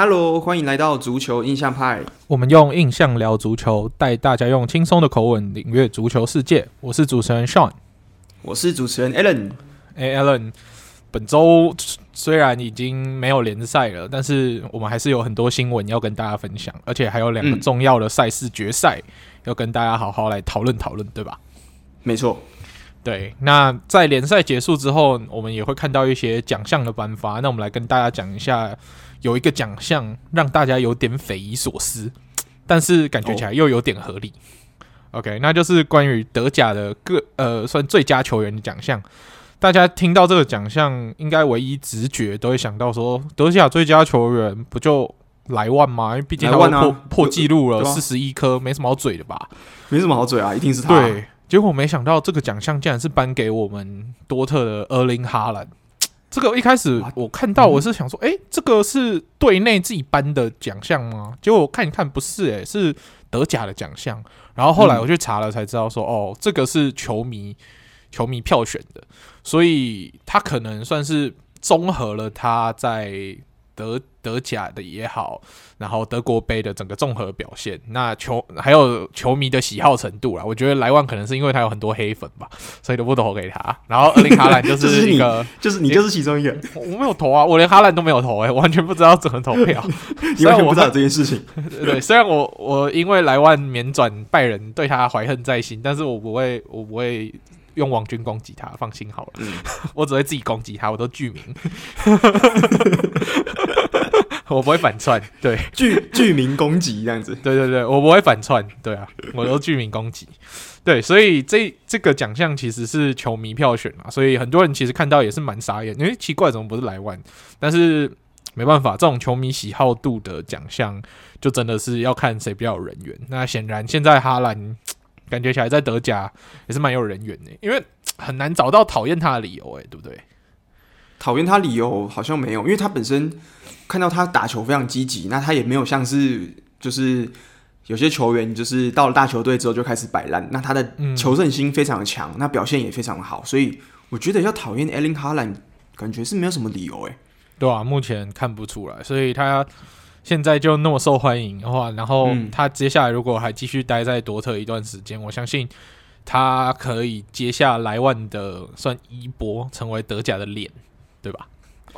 Hello，欢迎来到足球印象派。我们用印象聊足球，带大家用轻松的口吻领略足球世界。我是主持人 Sean，我是主持人 Alan。哎，Alan，本周虽然已经没有联赛了，但是我们还是有很多新闻要跟大家分享，而且还有两个重要的赛事决赛、嗯、要跟大家好好来讨论讨论，对吧？没错。对，那在联赛结束之后，我们也会看到一些奖项的颁发。那我们来跟大家讲一下，有一个奖项让大家有点匪夷所思，但是感觉起来又有点合理。Oh. OK，那就是关于德甲的各呃算最佳球员的奖项。大家听到这个奖项，应该唯一直觉都会想到说，德甲最佳球员不就莱万吗？因为毕竟他破、啊、破纪录了四十一颗，没什么好嘴的吧？没什么好嘴啊，一定是他。对。结果没想到，这个奖项竟然是颁给我们多特的厄林哈兰。这个一开始我看到，我是想说，诶，这个是队内自己颁的奖项吗？结果我看一看，不是，哎，是德甲的奖项。然后后来我去查了，才知道说，哦，这个是球迷球迷票选的，所以他可能算是综合了他在。德德甲的也好，然后德国杯的整个综合表现，那球还有球迷的喜好程度啦，我觉得莱万可能是因为他有很多黑粉吧，所以都不投给他。然后厄林哈兰就是 一个，就是你就是其中一个。我没有投啊，我连哈兰都没有投，哎，完全不知道怎么投票。你完全不知道这件事情。对，虽然我我因为莱万免转拜仁，对他怀恨在心，但是我不会，我不会。用网军攻击他，放心好了，嗯、我只会自己攻击他，我都具名，我不会反串，对，剧剧名攻击这样子，对对对，我不会反串，对啊，我都剧名攻击，对，所以这这个奖项其实是球迷票选嘛，所以很多人其实看到也是蛮傻眼，因为奇怪怎么不是莱万，但是没办法，这种球迷喜好度的奖项就真的是要看谁比较有人缘，那显然现在哈兰。感觉起来在德甲也是蛮有人缘的，因为很难找到讨厌他的理由，哎，对不对？讨厌他理由好像没有，因为他本身看到他打球非常积极，那他也没有像是就是有些球员就是到了大球队之后就开始摆烂，那他的求胜心非常强，那表现也非常的好，所以我觉得要讨厌艾琳哈兰，感觉是没有什么理由，哎，对啊，目前看不出来，所以他。现在就那么受欢迎的话，然后他接下来如果还继续待在多特一段时间，我相信他可以接下莱万的算衣钵，成为德甲的脸，对吧？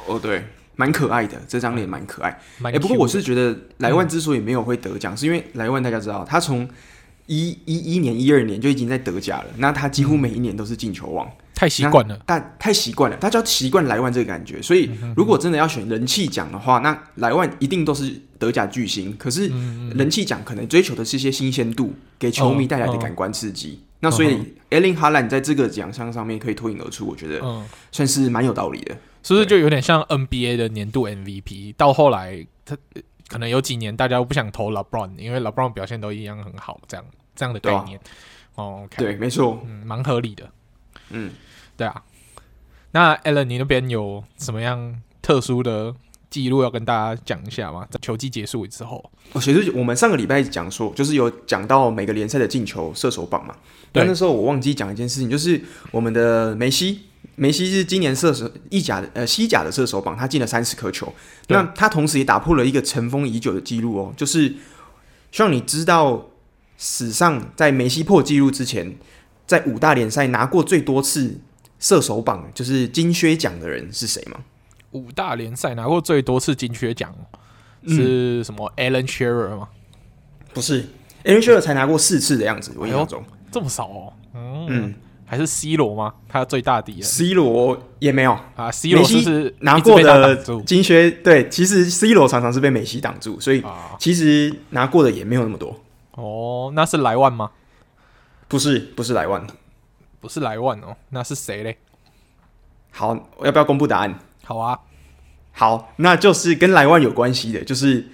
哦，对，蛮可爱的，这张脸蛮可爱。哎、欸，不过我是觉得莱万之所以没有会得奖，嗯、是因为莱万大家知道，他从一一一年、一二年就已经在德甲了，那他几乎每一年都是进球王。嗯太习惯了，但太习惯了，大家要习惯莱万这个感觉。所以，如果真的要选人气奖的话，那莱万一定都是德甲巨星。可是，人气奖可能追求的是一些新鲜度，给球迷带来的感官刺激。那所以，艾琳哈兰在这个奖项上面可以脱颖而出，我觉得算是蛮有道理的。是不是就有点像 NBA 的年度 MVP？到后来，他可能有几年大家都不想投 LeBron，因为 LeBron 表现都一样很好，这样这样的概念。哦，对，没错，嗯，蛮合理的，嗯。对啊，那 Alan，你那边有什么样特殊的记录要跟大家讲一下吗？在球季结束之后，哦，其实我们上个礼拜讲说，就是有讲到每个联赛的进球射手榜嘛。对，那时候我忘记讲一件事情，就是我们的梅西，梅西是今年射手意甲的呃西甲的射手榜，他进了三十颗球。那他同时也打破了一个尘封已久的记录哦，就是希望你知道史上在梅西破纪录之前，在五大联赛拿过最多次。射手榜就是金靴奖的人是谁吗？五大联赛拿过最多次金靴奖是什么？Alan Shearer 吗？不是，Alan Shearer 才拿过四次的样子，我印象中这么少哦。嗯，还是 C 罗吗？他最大敌人 C 罗也没有啊。C 罗是，是拿过的金靴，对，其实 C 罗常常是被梅西挡住，所以其实拿过的也没有那么多。哦，那是莱万吗？不是，不是莱万。不是莱万哦，那是谁嘞？好，我要不要公布答案？好啊，好，那就是跟莱万有关系的，就是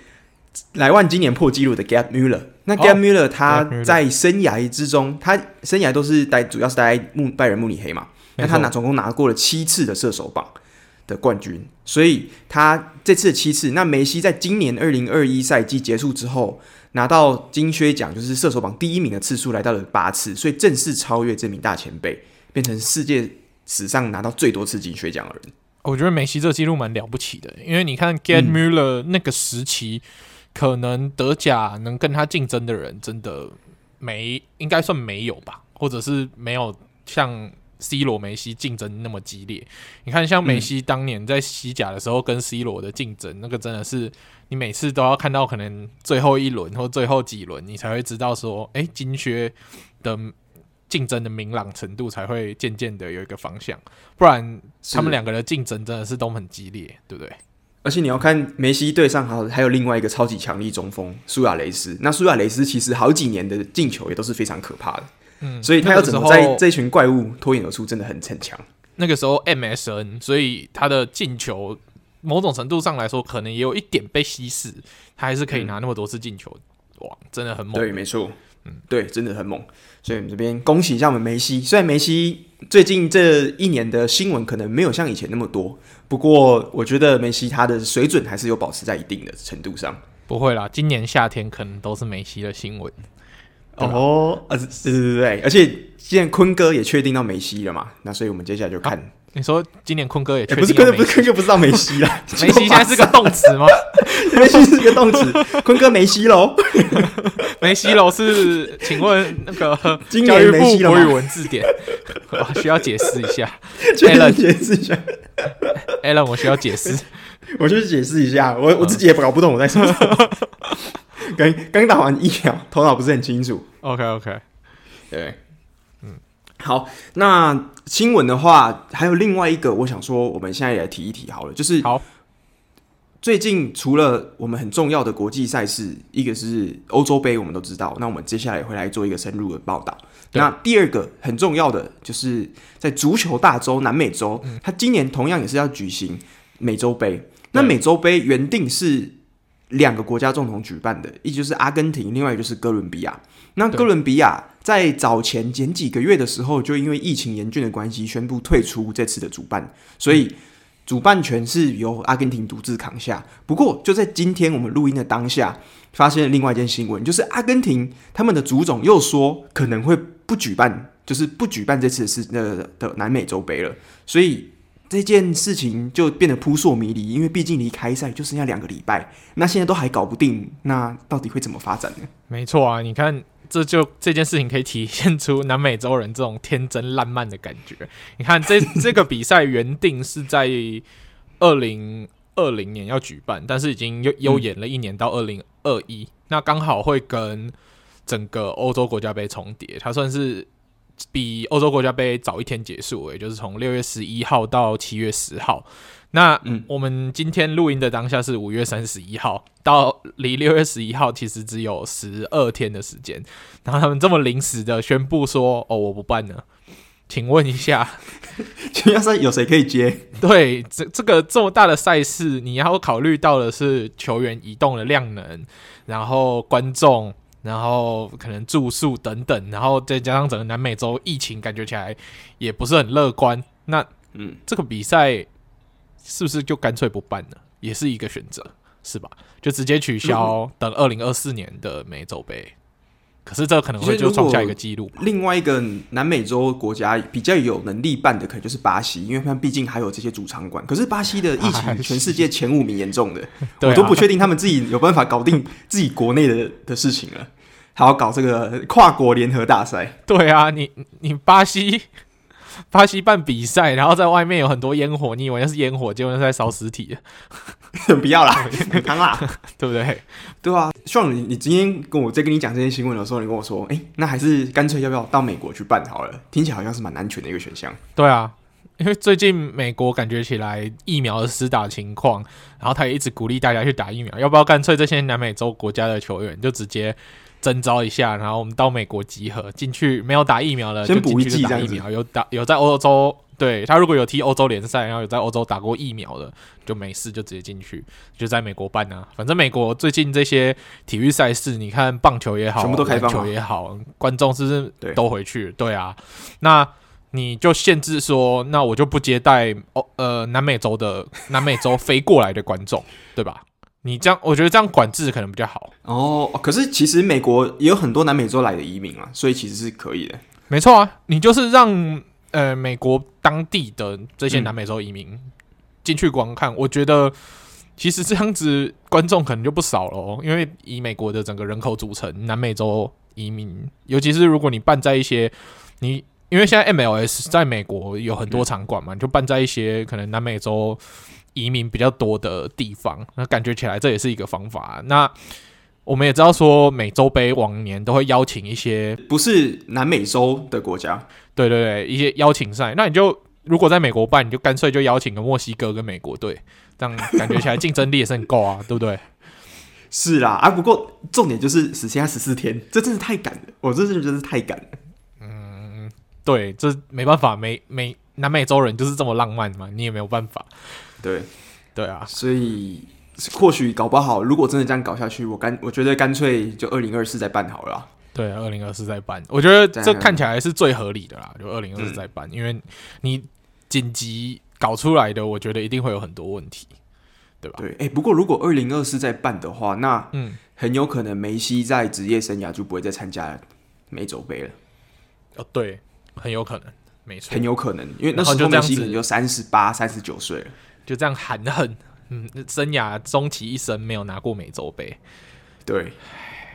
莱万今年破纪录的 Gerd Muller，。那 Gerd Muller 他在生涯之中，哦、他生涯都是待，主要是待在慕拜仁慕尼黑嘛。那他拿总共拿过了七次的射手榜的冠军，所以他这次的七次，那梅西在今年二零二一赛季结束之后。拿到金靴奖就是射手榜第一名的次数来到了八次，所以正式超越这名大前辈，变成世界史上拿到最多次金靴奖的人。我觉得梅西这个记录蛮了不起的，因为你看 Gerd Muller 那个时期，嗯、可能德甲能跟他竞争的人真的没，应该算没有吧，或者是没有像 C 罗、梅西竞争那么激烈。你看，像梅西当年在西甲的时候跟 C 罗的竞争，那个真的是你每次都要看到可能最后一轮或最后几轮，你才会知道说，哎、金靴的。竞争的明朗程度才会渐渐的有一个方向，不然他们两个的竞争真的是都很激烈，对不对？而且你要看梅西队上还有还有另外一个超级强力中锋苏亚雷斯，那苏亚雷斯其实好几年的进球也都是非常可怕的，嗯，所以他要怎么在这群怪物脱颖而出，真的很逞强。那个时候 MSN，所以他的进球某种程度上来说，可能也有一点被稀释，他还是可以拿那么多次进球，嗯、哇，真的很猛。对，没错。嗯，对，真的很猛，所以我们这边恭喜一下我们梅西。虽然梅西最近这一年的新闻可能没有像以前那么多，不过我觉得梅西他的水准还是有保持在一定的程度上。不会啦，今年夏天可能都是梅西的新闻。哦，啊，对对对对，而且现在坤哥也确定到梅西了嘛，那所以我们接下来就看。啊你说今年坤哥也确定、欸、不是坤哥，不是坤哥，不知道梅西了。梅西现在是个动词吗？梅西是个动词，坤哥梅西喽。梅西喽是？请问那个教育部国语文字典，需要解释一下。Alan 解释一下。Alan，我需要解释，我去解释一下。我我自己也搞不懂我在说什么。刚刚打完疫苗，头脑不是很清楚。OK OK，对。好，那新闻的话，还有另外一个，我想说，我们现在也来提一提好了，就是好。最近除了我们很重要的国际赛事，一个是欧洲杯，我们都知道。那我们接下来会来做一个深入的报道。那第二个很重要的，就是在足球大洲南美洲，嗯、它今年同样也是要举行美洲杯。那美洲杯原定是两个国家共同举办的，一就是阿根廷，另外一个就是哥伦比亚。那哥伦比亚在早前前几个月的时候，就因为疫情严峻的关系，宣布退出这次的主办，所以主办权是由阿根廷独自扛下。不过，就在今天我们录音的当下，发现了另外一件新闻，就是阿根廷他们的足总又说可能会不举办，就是不举办这次是的的南美洲杯了。所以这件事情就变得扑朔迷离，因为毕竟离开赛就剩下两个礼拜，那现在都还搞不定，那到底会怎么发展呢？没错啊，你看。这就这件事情可以体现出南美洲人这种天真烂漫的感觉。你看，这 这个比赛原定是在二零二零年要举办，但是已经又又延了一年到二零二一，那刚好会跟整个欧洲国家杯重叠，它算是比欧洲国家杯早一天结束，也就是从六月十一号到七月十号。那嗯，我们今天录音的当下是五月三十一号，到离六月十一号其实只有十二天的时间，然后他们这么临时的宣布说：“哦，我不办了。”请问一下，请问赛有谁可以接？对，这这个这么大的赛事，你要考虑到的是球员移动的量能，然后观众，然后可能住宿等等，然后再加上整个南美洲疫情，感觉起来也不是很乐观。那嗯，这个比赛。是不是就干脆不办了？也是一个选择，是吧？就直接取消，等二零二四年的美洲杯。可是这可能会就创下一个记录。另外一个南美洲国家比较有能力办的，可能就是巴西，因为他们毕竟还有这些主场馆。可是巴西的疫情，全世界前五名严重的，我都不确定他们自己有办法搞定自己国内的的事情了，还要搞这个跨国联合大赛。对啊，你你巴西。巴西办比赛，然后在外面有很多烟火，你以为那是烟火，结果那是在烧尸体。不要啦，当啦，对不对？对啊，希望你你今天跟我在跟你讲这些新闻的时候，你跟我说，哎、欸，那还是干脆要不要到美国去办好了？听起来好像是蛮安全的一个选项。对啊，因为最近美国感觉起来疫苗的施打情况，然后他也一直鼓励大家去打疫苗，要不要干脆这些南美洲国家的球员就直接。征召一下，然后我们到美国集合进去，没有打疫苗的就进去打疫苗，有打有在欧洲，对他如果有踢欧洲联赛，然后有在欧洲打过疫苗的，就没事就直接进去，就在美国办啊。反正美国最近这些体育赛事，你看棒球也好，全部都开放，篮球也好，观众是不是都回去？对，对啊，那你就限制说，那我就不接待哦，呃，南美洲的南美洲飞过来的观众，对吧？你这样，我觉得这样管制可能比较好哦。可是其实美国也有很多南美洲来的移民啊，所以其实是可以的。没错啊，你就是让呃美国当地的这些南美洲移民进去观看，我觉得其实这样子观众可能就不少了哦，因为以美国的整个人口组成，南美洲移民，尤其是如果你办在一些你，因为现在 MLS 在美国有很多场馆嘛，你就办在一些可能南美洲移民比较多的地方，那感觉起来这也是一个方法。那我们也知道说，美洲杯往年都会邀请一些不是南美洲的国家，对对对，一些邀请赛。那你就如果在美国办，你就干脆就邀请个墨西哥跟美国队，这样感觉起来竞争力也是很够啊，对不对？是啦，啊，不过重点就是只剩下十四天，这真是太赶了，我这真的是太赶了。嗯，对，这没办法，美美南美洲人就是这么浪漫嘛，你也没有办法。对，对啊，所以。或许搞不好，如果真的这样搞下去，我干我觉得干脆就二零二四再办好了啦。对，二零二四再办，我觉得这看起来是最合理的啦。就二零二四再办，嗯、因为你紧急搞出来的，我觉得一定会有很多问题，对吧？对，哎、欸，不过如果二零二四再办的话，那嗯，很有可能梅西在职业生涯就不会再参加美洲杯了。哦，对，很有可能，没错，很有可能，因为那时候梅西可能就三十八、三十九岁了，就这样含恨。嗯，生涯终其一生没有拿过美洲杯，对，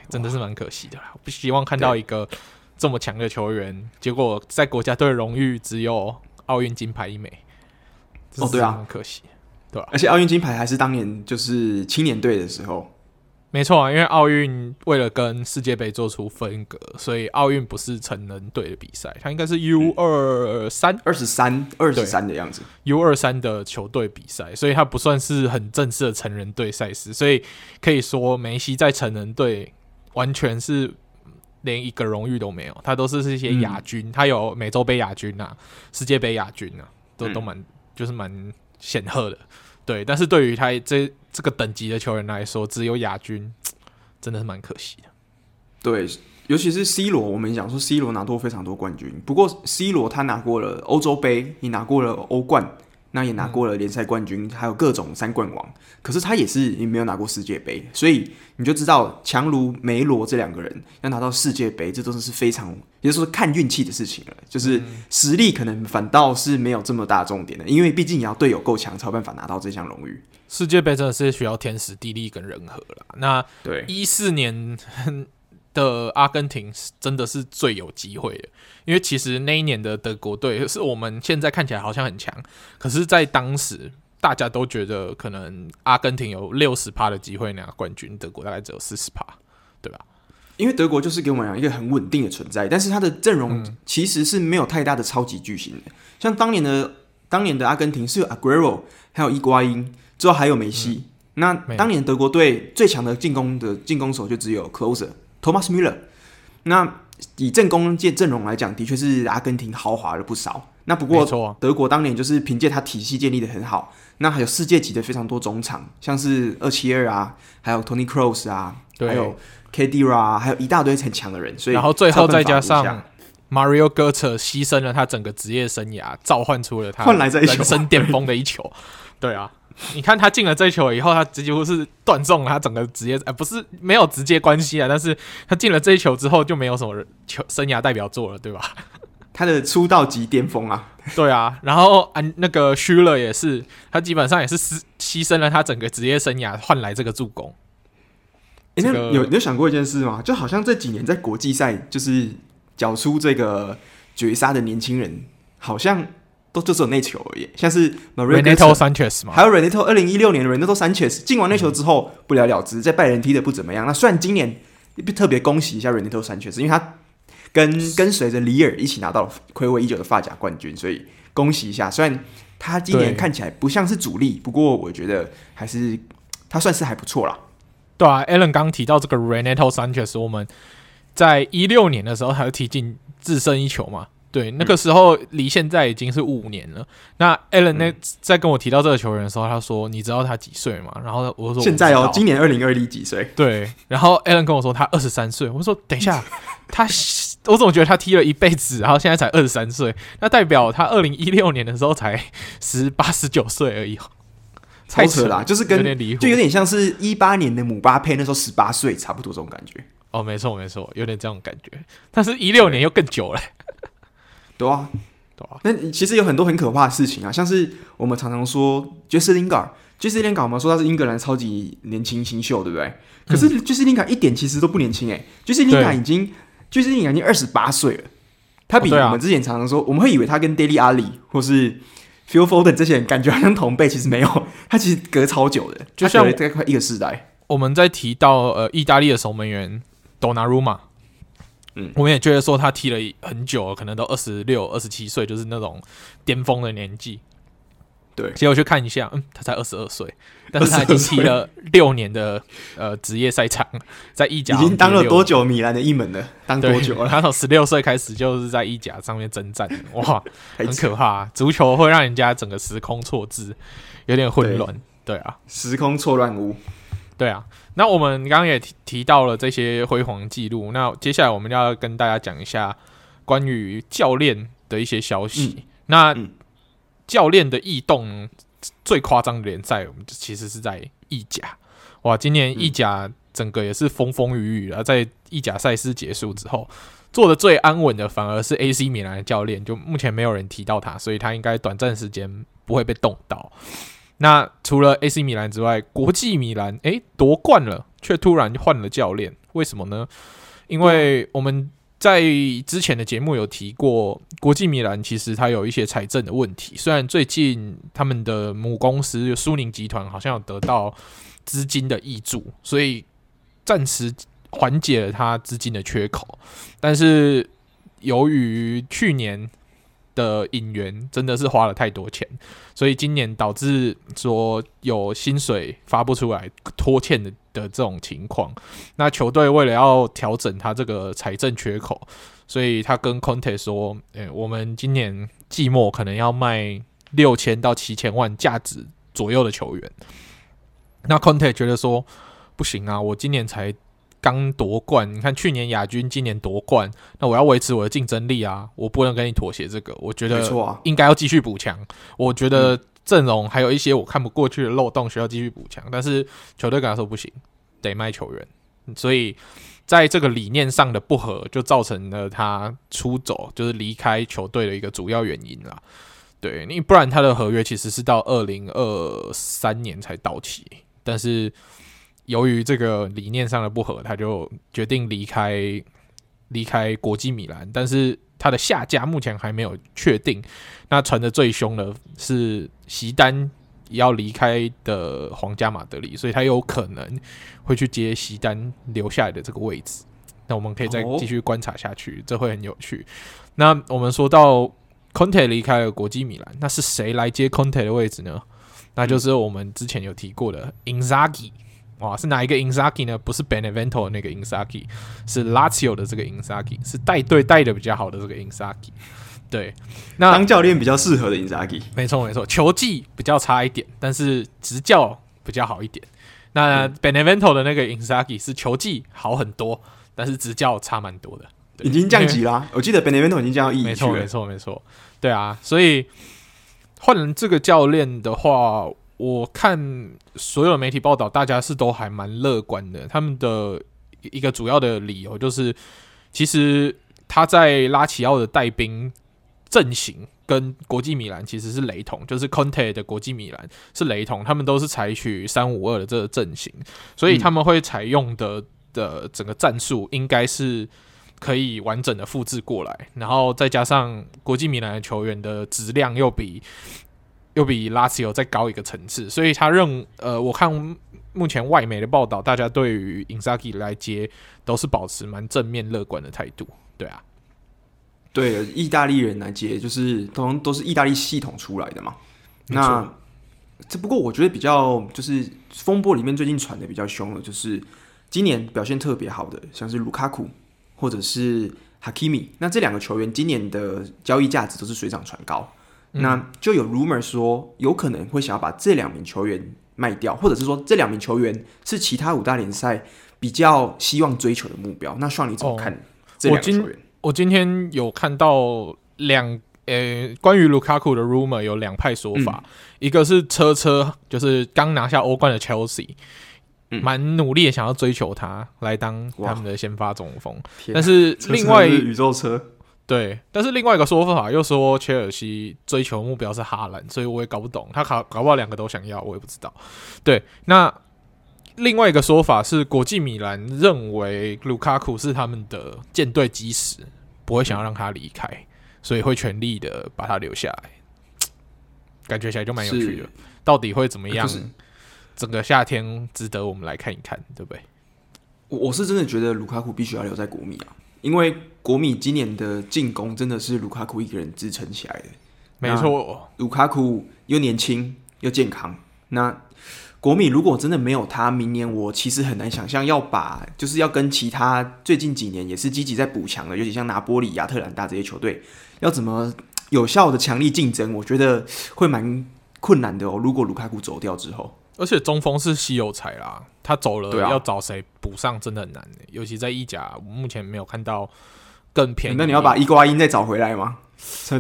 真的是蛮可惜的啦。我不希望看到一个这么强的球员，结果在国家队荣誉只有奥运金牌一枚。哦，对啊，很可惜，对吧？而且奥运金牌还是当年就是青年队的时候。没错啊，因为奥运为了跟世界杯做出分隔，所以奥运不是成人队的比赛，它应该是 U 二三、二十三、二十三的样子，U 二三的球队比赛，所以它不算是很正式的成人队赛事，所以可以说梅西在成人队完全是连一个荣誉都没有，他都是是一些亚军，他、嗯、有美洲杯亚军啊，世界杯亚军啊，都、嗯、都蛮就是蛮显赫的。对，但是对于他这这个等级的球员来说，只有亚军，真的是蛮可惜的。对，尤其是 C 罗，我们讲说 C 罗拿过非常多冠军，不过 C 罗他拿过了欧洲杯，也拿过了欧冠。那也拿过了联赛冠军，嗯、还有各种三冠王，可是他也是也没有拿过世界杯，所以你就知道强如梅罗这两个人要拿到世界杯，这都是非常，也就是说看运气的事情了。就是实力可能反倒是没有这么大重点的，因为毕竟你要队友够强，才有办法拿到这项荣誉。世界杯真的是需要天时地利跟人和了。那对一四年。的阿根廷是真的是最有机会的，因为其实那一年的德国队是我们现在看起来好像很强，可是，在当时大家都觉得可能阿根廷有六十趴的机会拿冠军，德国大概只有四十趴，对吧？因为德国就是给我们讲一个很稳定的存在，但是他的阵容其实是没有太大的超级巨星的，嗯、像当年的当年的阿根廷是有 Aguero，还有伊瓜因，之后还有梅西。嗯、那当年德国队最强的进攻的进攻手就只有 Closer。Thomas Müller，那以正攻界阵容来讲，的确是阿根廷豪华了不少。那不过德国当年就是凭借他体系建立的很好，那还有世界级的非常多中场，像是二七二啊，还有 Tony Kroos 啊，对还有 Khedira 啊，还有一大堆很强的人。所以然后最后再加上 Mario Götze 牺牲了他整个职业生涯，召唤出了他换来这人生巅峰的一球。对啊。你看他进了这一球以后，他几乎是断送了他整个职业，呃，不是没有直接关系啊，但是他进了这一球之后就没有什么球生涯代表作了，对吧？他的出道即巅峰啊，对啊，然后啊那个 Schuler 也是，他基本上也是牺牺牲了他整个职业生涯换来这个助攻。哎、欸，那有你有想过一件事吗？就好像这几年在国际赛就是缴出这个绝杀的年轻人，好像。都就只有那球而已，像是 Renato Sanchez 嘛，还有 Renato 二零一六年的 Renato Sanchez 进完那球之后不了了之，在拜仁踢的不怎么样。那虽然今年特别恭喜一下 Renato Sanchez，因为他跟跟随着里尔一起拿到了暌违已久的发甲冠军，所以恭喜一下。虽然他今年看起来不像是主力，不过我觉得还是他算是还不错啦。对啊，Alan 刚提到这个 Renato Sanchez，我们在一六年的时候他就踢进自身一球嘛。对，那个时候离现在已经是五年了。嗯、那 Alan 那在跟我提到这个球员的时候，他说：“你知道他几岁吗？”然后我说：“现在哦，今年二零二零几岁？”对。然后 Alan 跟我说他二十三岁。我说：“等一下，他我怎么觉得他踢了一辈子，然后现在才二十三岁？那代表他二零一六年的时候才十八十九岁而已。”太扯了，就是跟就有点像是一八年的姆巴佩那时候十八岁，差不多这种感觉。哦，没错没错，有点这种感觉。但是，一六年又更久了。对啊，对啊？那其实有很多很可怕的事情啊，像是我们常常说就是林卡，杰斯林卡，我们说他是英格兰超级年轻新秀，对不对？可是杰斯林卡一点其实都不年轻诶，杰斯林卡已经就是林卡已经二十八岁了，他比我们之前常常说，哦啊、我们会以为他跟 Daily Alli 或是 Phil Foden 这些人感觉好像同辈，其实没有，他其实隔超久的，就像大概快一个世代。我们在提到呃意大利的守门员 Donnarumma。嗯，我们也觉得说他踢了很久，可能都二十六、二十七岁，就是那种巅峰的年纪。对，结果去看一下，嗯，他才二十二岁，但是他已经踢了六年的呃职业赛场，在意甲已经当了多久米兰的一门了？当多久了？他从十六岁开始就是在意甲上面征战，哇，很可怕！足球会让人家整个时空错置，有点混乱。对啊，时空错乱屋。对啊，那我们刚刚也提提到了这些辉煌记录，那接下来我们要跟大家讲一下关于教练的一些消息。嗯、那、嗯、教练的异动最夸张的联赛，我们其实是在意甲。哇，今年意甲整个也是风风雨雨啊，在意甲赛事结束之后，做的最安稳的反而是 AC 米兰的教练，就目前没有人提到他，所以他应该短暂时间不会被动到。那除了 AC 米兰之外，国际米兰诶夺冠了，却突然换了教练，为什么呢？因为我们在之前的节目有提过，国际米兰其实它有一些财政的问题。虽然最近他们的母公司苏宁集团好像有得到资金的挹注，所以暂时缓解了它资金的缺口，但是由于去年的引援真的是花了太多钱，所以今年导致说有薪水发不出来、拖欠的的这种情况。那球队为了要调整他这个财政缺口，所以他跟 Conte 说：“诶、我们今年季末可能要卖六千到七千万价值左右的球员。”那 Conte 觉得说：“不行啊，我今年才。”刚夺冠，你看去年亚军，今年夺冠，那我要维持我的竞争力啊，我不能跟你妥协这个，我觉得应该要继续补强。我觉得阵容还有一些我看不过去的漏洞，需要继续补强。但是球队跟他说不行，得卖球员，所以在这个理念上的不合，就造成了他出走，就是离开球队的一个主要原因啦。对，你不然他的合约其实是到二零二三年才到期，但是。由于这个理念上的不合，他就决定离开离开国际米兰，但是他的下家目前还没有确定。那传的最凶的是席丹要离开的皇家马德里，所以他有可能会去接席丹留下来的这个位置。那我们可以再继续观察下去，这会很有趣。那我们说到 Conte 离开了国际米兰，那是谁来接 Conte 的位置呢？那就是我们之前有提过的 Inzaghi。哇，是哪一个 Inzaghi 呢？不是 Benevento 那个 Inzaghi，是 Lazio 的这个 Inzaghi，是带队带的比较好的这个 Inzaghi。对，那当教练比较适合的 Inzaghi。没错没错，球技比较差一点，但是执教比较好一点。那 Benevento 的那个 Inzaghi 是球技好很多，但是执教差蛮多的，已经降级啦。我记得 Benevento 已经降到一。没错没错没错，对啊，所以换了这个教练的话。我看所有媒体报道，大家是都还蛮乐观的。他们的一个主要的理由就是，其实他在拉齐奥的带兵阵型跟国际米兰其实是雷同，就是 Conte 的国际米兰是雷同，他们都是采取三五二的这个阵型，所以他们会采用的的整个战术应该是可以完整的复制过来，然后再加上国际米兰的球员的质量又比。又比拉齐奥再高一个层次，所以他认呃，我看目前外媒的报道，大家对于因扎吉来接都是保持蛮正面乐观的态度，对啊，对，意大利人来接就是都都是意大利系统出来的嘛。那这不过我觉得比较就是风波里面最近传的比较凶的，就是今年表现特别好的，像是卢卡库或者是哈基米，那这两个球员今年的交易价值都是水涨船高。那就有 rumor 说，有可能会想要把这两名球员卖掉，或者是说这两名球员是其他五大联赛比较希望追求的目标。那需要你怎么看这两个球员？我今我今天有看到两呃、欸，关于卢卡库的 rumor 有两派说法，嗯、一个是车车，就是刚拿下欧冠的 Chelsea，蛮、嗯、努力的想要追求他来当他们的先发中锋，但是另外宇宙车。对，但是另外一个说法又说切尔西追求目标是哈兰，所以我也搞不懂，他搞搞不好两个都想要，我也不知道。对，那另外一个说法是国际米兰认为卢卡库是他们的舰队基石，不会想要让他离开，所以会全力的把他留下来。感觉起来就蛮有趣的，到底会怎么样？就是、整个夏天值得我们来看一看，对不对？我我是真的觉得卢卡库必须要留在国米啊。因为国米今年的进攻真的是卢卡库一个人支撑起来的，没错。卢卡库又年轻又健康，那国米如果真的没有他，明年我其实很难想象要把就是要跟其他最近几年也是积极在补强的，尤其像拿波里、亚特兰大这些球队，要怎么有效的强力竞争，我觉得会蛮困难的哦。如果卢卡库走掉之后。而且中锋是稀有才啦，他走了要找谁补上真的很难，尤其在意甲，我目前没有看到更便宜。那你要把伊瓜因再找回来吗？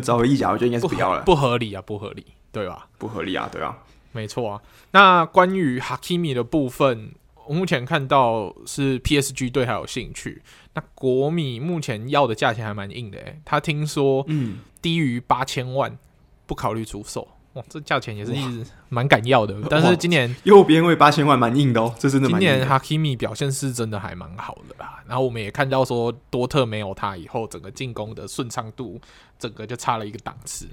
找回意甲，我觉得应该是不要了，不合理啊，不合理，对吧？不合理啊，对啊，没错啊。那关于哈基米的部分，我目前看到是 PSG 对他有兴趣。那国米目前要的价钱还蛮硬的，诶，他听说嗯低于八千万不考虑出售。哇，这价钱也是一直蛮敢要的，但是今年右边位八千万蛮硬的哦，这真的的。今年哈基米表现是真的还蛮好的啦，然后我们也看到说多特没有他以后，整个进攻的顺畅度整个就差了一个档次。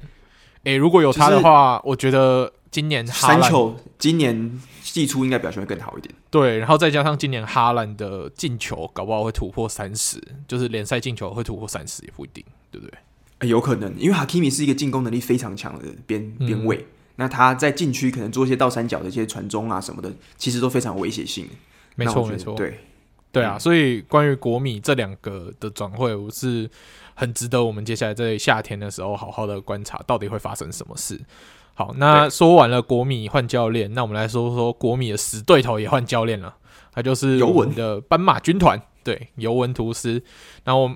诶，如果有他的话，我觉得今年哈兰三球今年季初应该表现会更好一点。对，然后再加上今年哈兰的进球搞不好会突破三十，就是联赛进球会突破三十也不一定，对不对？有可能，因为哈基米是一个进攻能力非常强的边边卫，那他在禁区可能做一些倒三角的一些传中啊什么的，其实都非常有威胁性。没错，没错，对，对啊。所以关于国米这两个的转会，我是很值得我们接下来在夏天的时候好好的观察，到底会发生什么事。好，那说完了国米换教练，那我们来说说国米的死对头也换教练了，他就是尤文的斑马军团，对，尤文图斯。然后。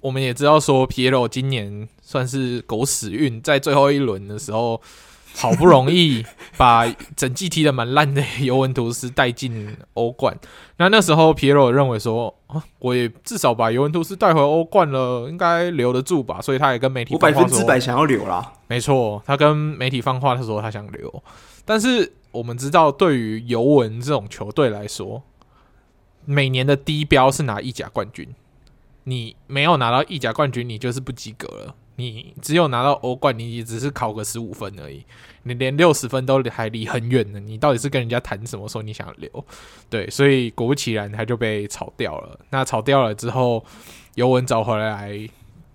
我们也知道说，皮耶罗今年算是狗屎运，在最后一轮的时候，好不容易 把整季踢得蛮烂的尤文图斯带进欧冠。那那时候皮耶罗认为说，啊，我也至少把尤文图斯带回欧冠了，应该留得住吧？所以他也跟媒体放话说，我百分之百想要留啦。没错，他跟媒体放话的时候，他想留。但是我们知道，对于尤文这种球队来说，每年的低标是拿意甲冠军。你没有拿到意甲冠军，你就是不及格了。你只有拿到欧冠，你只是考个十五分而已。你连六十分都还离很远呢。你到底是跟人家谈什么？说你想留？对，所以果不其然，他就被炒掉了。那炒掉了之后，尤文找回来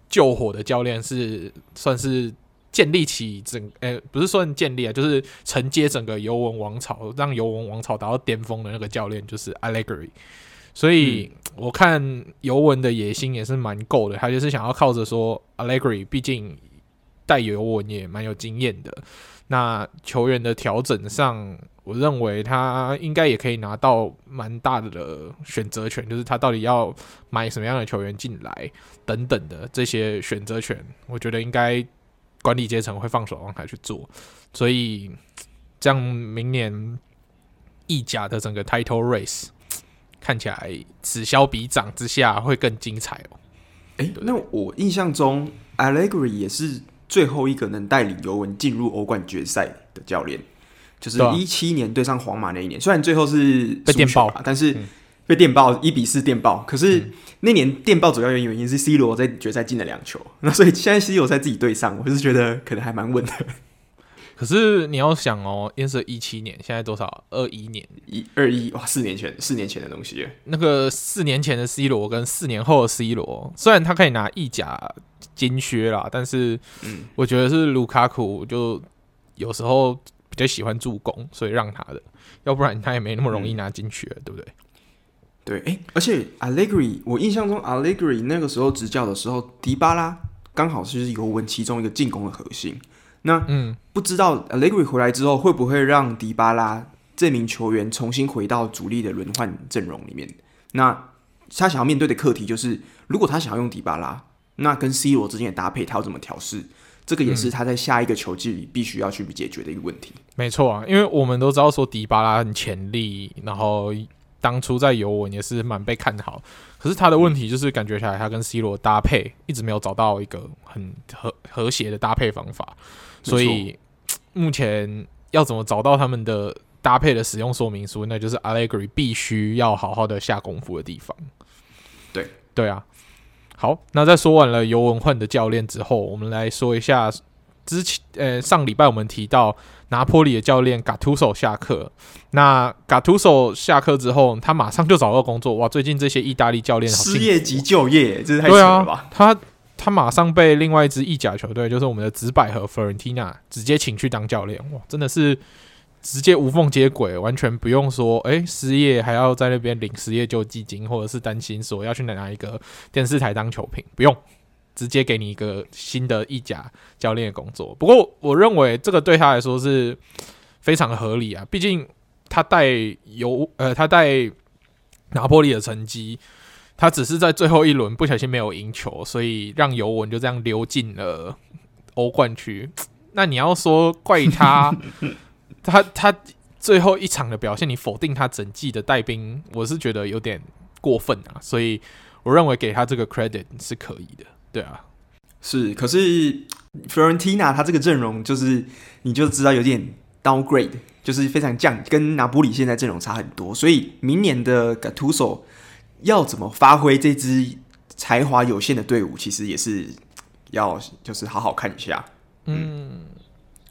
救火的教练是算是建立起整，呃，不是算建立啊，就是承接整个尤文王朝，让尤文王朝达到巅峰的那个教练就是 Allegri。所以我看尤文的野心也是蛮够的，他就是想要靠着说 Allegri，毕竟带尤文也蛮有经验的。那球员的调整上，我认为他应该也可以拿到蛮大的选择权，就是他到底要买什么样的球员进来等等的这些选择权，我觉得应该管理阶层会放手让他去做。所以这样明年意甲的整个 Title Race。看起来此消彼长之下会更精彩哦。哎、欸，那我印象中，Allegri 也是最后一个能带领尤文进入欧冠决赛的教练，就是一七年对上皇马那一年。虽然最后是被电爆，但是被电爆一比四电爆。可是那年电爆主要原因原因是 C 罗在决赛进了两球，那所以现在 C 罗在自己队上，我是觉得可能还蛮稳的。可是你要想哦，因为是一七年，现在多少？二一年，一二一哇，四年前，四年前的东西。那个四年前的 C 罗跟四年后的 C 罗，虽然他可以拿意甲金靴啦，但是，嗯，我觉得是卢卡库就有时候比较喜欢助攻，所以让他的，要不然他也没那么容易拿金靴，嗯、对不对？对，哎、欸，而且 Allegri，我印象中 Allegri 那个时候执教的时候，迪巴拉刚好是尤文其中一个进攻的核心。那嗯，不知道 Allegri 回来之后会不会让迪巴拉这名球员重新回到主力的轮换阵容里面？那他想要面对的课题就是，如果他想要用迪巴拉，那跟 C 罗之间的搭配他要怎么调试？这个也是他在下一个球季里必须要去解决的一个问题。没错啊，因为我们都知道说迪巴拉很潜力，然后当初在尤文也是蛮被看好，可是他的问题就是感觉起来他跟 C 罗搭配一直没有找到一个很和和谐的搭配方法，所以目前要怎么找到他们的搭配的使用说明书，那就是 Allegory 必须要好好的下功夫的地方。对对啊，好，那在说完了尤文换的教练之后，我们来说一下之前呃上礼拜我们提到。拿坡里的教练 Gattuso 下课，那 Gattuso 下课之后，他马上就找到工作。哇，最近这些意大利教练失业即就业，这是太扯了吧？啊、他他马上被另外一支意甲球队，就是我们的紫百合 Fiorentina 直接请去当教练。哇，真的是直接无缝接轨，完全不用说，哎、失业还要在那边领失业救济金，或者是担心说要去哪哪一个电视台当球评，不用。直接给你一个新的意甲教练的工作，不过我认为这个对他来说是非常合理啊，毕竟他带尤呃他带拿破里的成绩，他只是在最后一轮不小心没有赢球，所以让尤文就这样溜进了欧冠区。那你要说怪他，他他最后一场的表现，你否定他整季的带兵，我是觉得有点过分啊，所以我认为给他这个 credit 是可以的。对啊，是，可是 Fiorentina 他这个阵容就是你就知道有点 downgrade，就是非常降，跟拿波里现在阵容差很多，所以明年的 Gattuso 要怎么发挥这支才华有限的队伍，其实也是要就是好好看一下。嗯，嗯，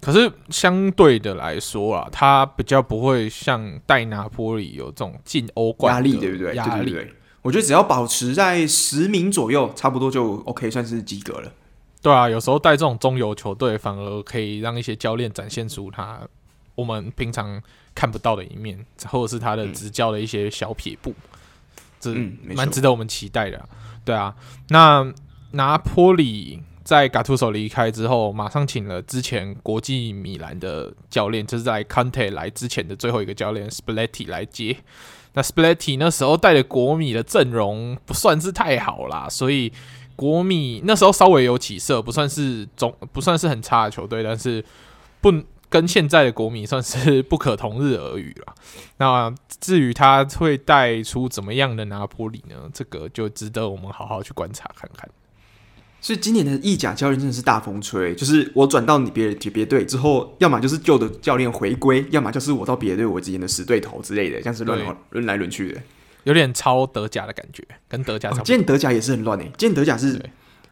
可是相对的来说啊，他比较不会像戴拿波里有这种进欧冠压力，对不对？压力。对对对我觉得只要保持在十名左右，差不多就 OK，算是及格了。对啊，有时候带这种中游球队，反而可以让一些教练展现出他我们平常看不到的一面，或者是他的执教的一些小撇步，嗯、这蛮值得我们期待的、啊。对啊，那拿坡里在 Gattuso 离开之后，马上请了之前国际米兰的教练，就是在 Conte 来之前的最后一个教练 Spalletti 来接。那 Spalletti 那时候带的国米的阵容不算是太好啦，所以国米那时候稍微有起色，不算是中，不算是很差的球队，但是不跟现在的国米算是不可同日而语了。那至于他会带出怎么样的拿坡里呢？这个就值得我们好好去观察看看。所以今年的意甲教练真的是大风吹，就是我转到你别别队之后，要么就是旧的教练回归，要么就是我到别的队我之间的死对头之类的，这样子轮轮来轮去的，有点超德甲的感觉，跟德甲差不多。今年德甲也是很乱诶，今年德甲是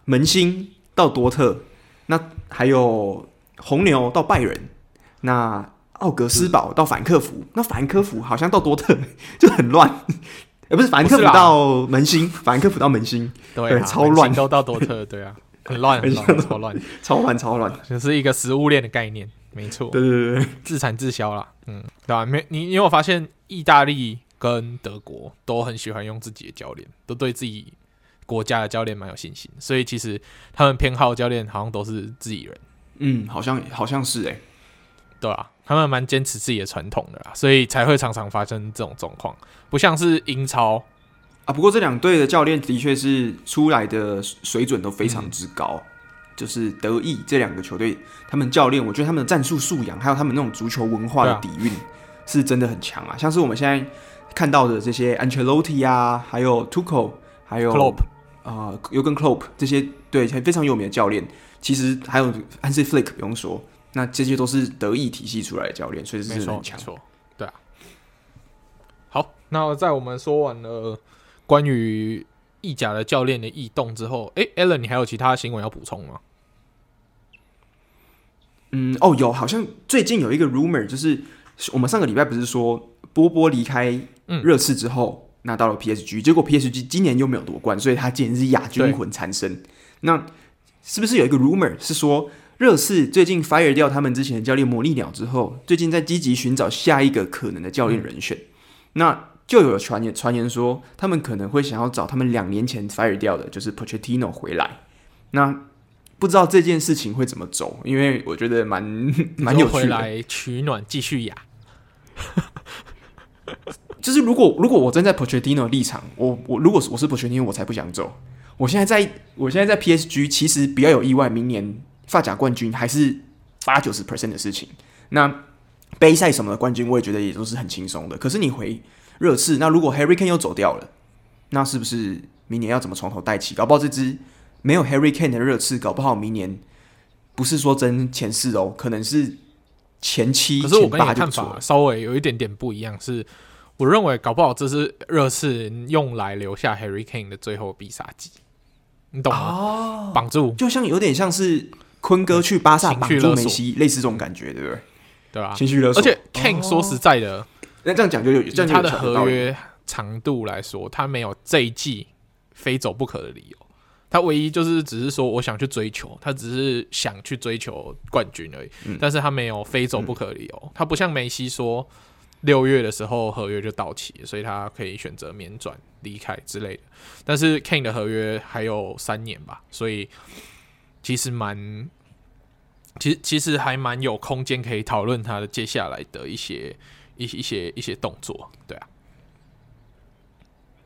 门兴到多特，那还有红牛到拜仁，那奥格斯堡到法兰克福，那法兰克福好像到多特 就很乱。也不是法兰克福到门兴，法兰克福到门兴，对，对，超乱，都到多特，对啊，很乱，很乱，超乱，超乱，超乱，就是一个食物链的概念，没错，对对对，自产自销啦，嗯，对吧？没你，你有发现意大利跟德国都很喜欢用自己的教练，都对自己国家的教练蛮有信心，所以其实他们偏好教练好像都是自己人，嗯，好像好像是哎、欸，对啊。他们蛮坚持自己的传统的啦，所以才会常常发生这种状况，不像是英超啊。不过这两队的教练的确是出来的水准都非常之高，嗯、就是德意这两个球队，他们教练，我觉得他们的战术素养，还有他们那种足球文化的底蕴，是真的很强啊。像是我们现在看到的这些 Ancelotti 啊，还有 Tuchel，还有 Klopp 啊，Jurgen Klopp 这些对非常有名的教练，其实还有 Hansi Flick 不用说。那这些都是德意体系出来的教练，所以是很强。没错，对啊。好，那在我们说完了关于意甲的教练的异动之后，诶 Allen 你还有其他新闻要补充吗？嗯，哦，有，好像最近有一个 rumor，就是我们上个礼拜不是说波波离开热刺之后，嗯、拿到了 PSG，结果 PSG 今年又没有夺冠，所以他今年是亚军魂缠身。那是不是有一个 rumor 是说？热刺最近 fire 掉他们之前的教练魔力鸟之后，最近在积极寻找下一个可能的教练人选。嗯、那就有传言传言说，他们可能会想要找他们两年前 fire 掉的，就是 Pochettino 回来。那不知道这件事情会怎么走，因为我觉得蛮 蛮有趣的。回来取暖，继续养。就是如果如果我站在 Pochettino 立场，我我如果我是 Pochettino，我才不想走。我现在在我现在在 PSG，其实比较有意外，明年。法甲冠军还是八九十 percent 的事情，那杯赛什么的冠军，我也觉得也都是很轻松的。可是你回热刺。那如果 Harry Kane 又走掉了，那是不是明年要怎么从头带起？搞不好这支没有 Harry Kane 的热刺，搞不好明年不是说争前四哦，可能是前七。可是我跟你看法稍微有一点点不一样，是我认为搞不好这是热刺用来留下 Harry Kane 的最后必杀技，你懂吗？绑、哦、住，就像有点像是坤哥去巴萨绑住梅西，类似这种感觉，对不对？对啊，情绪勒索。而且 King 说实在的，那、哦、这样讲就有，这样他的合约长度来说，他没有这一季非走不可的理由。他唯一就是只是说，我想去追求，他只是想去追求冠军而已。嗯、但是他没有非走不可的理由。嗯、他不像梅西说，六月的时候合约就到期，所以他可以选择免转离开之类的。但是 King 的合约还有三年吧，所以其实蛮。其实其实还蛮有空间可以讨论他的接下来的一些一些一些一些动作，对啊，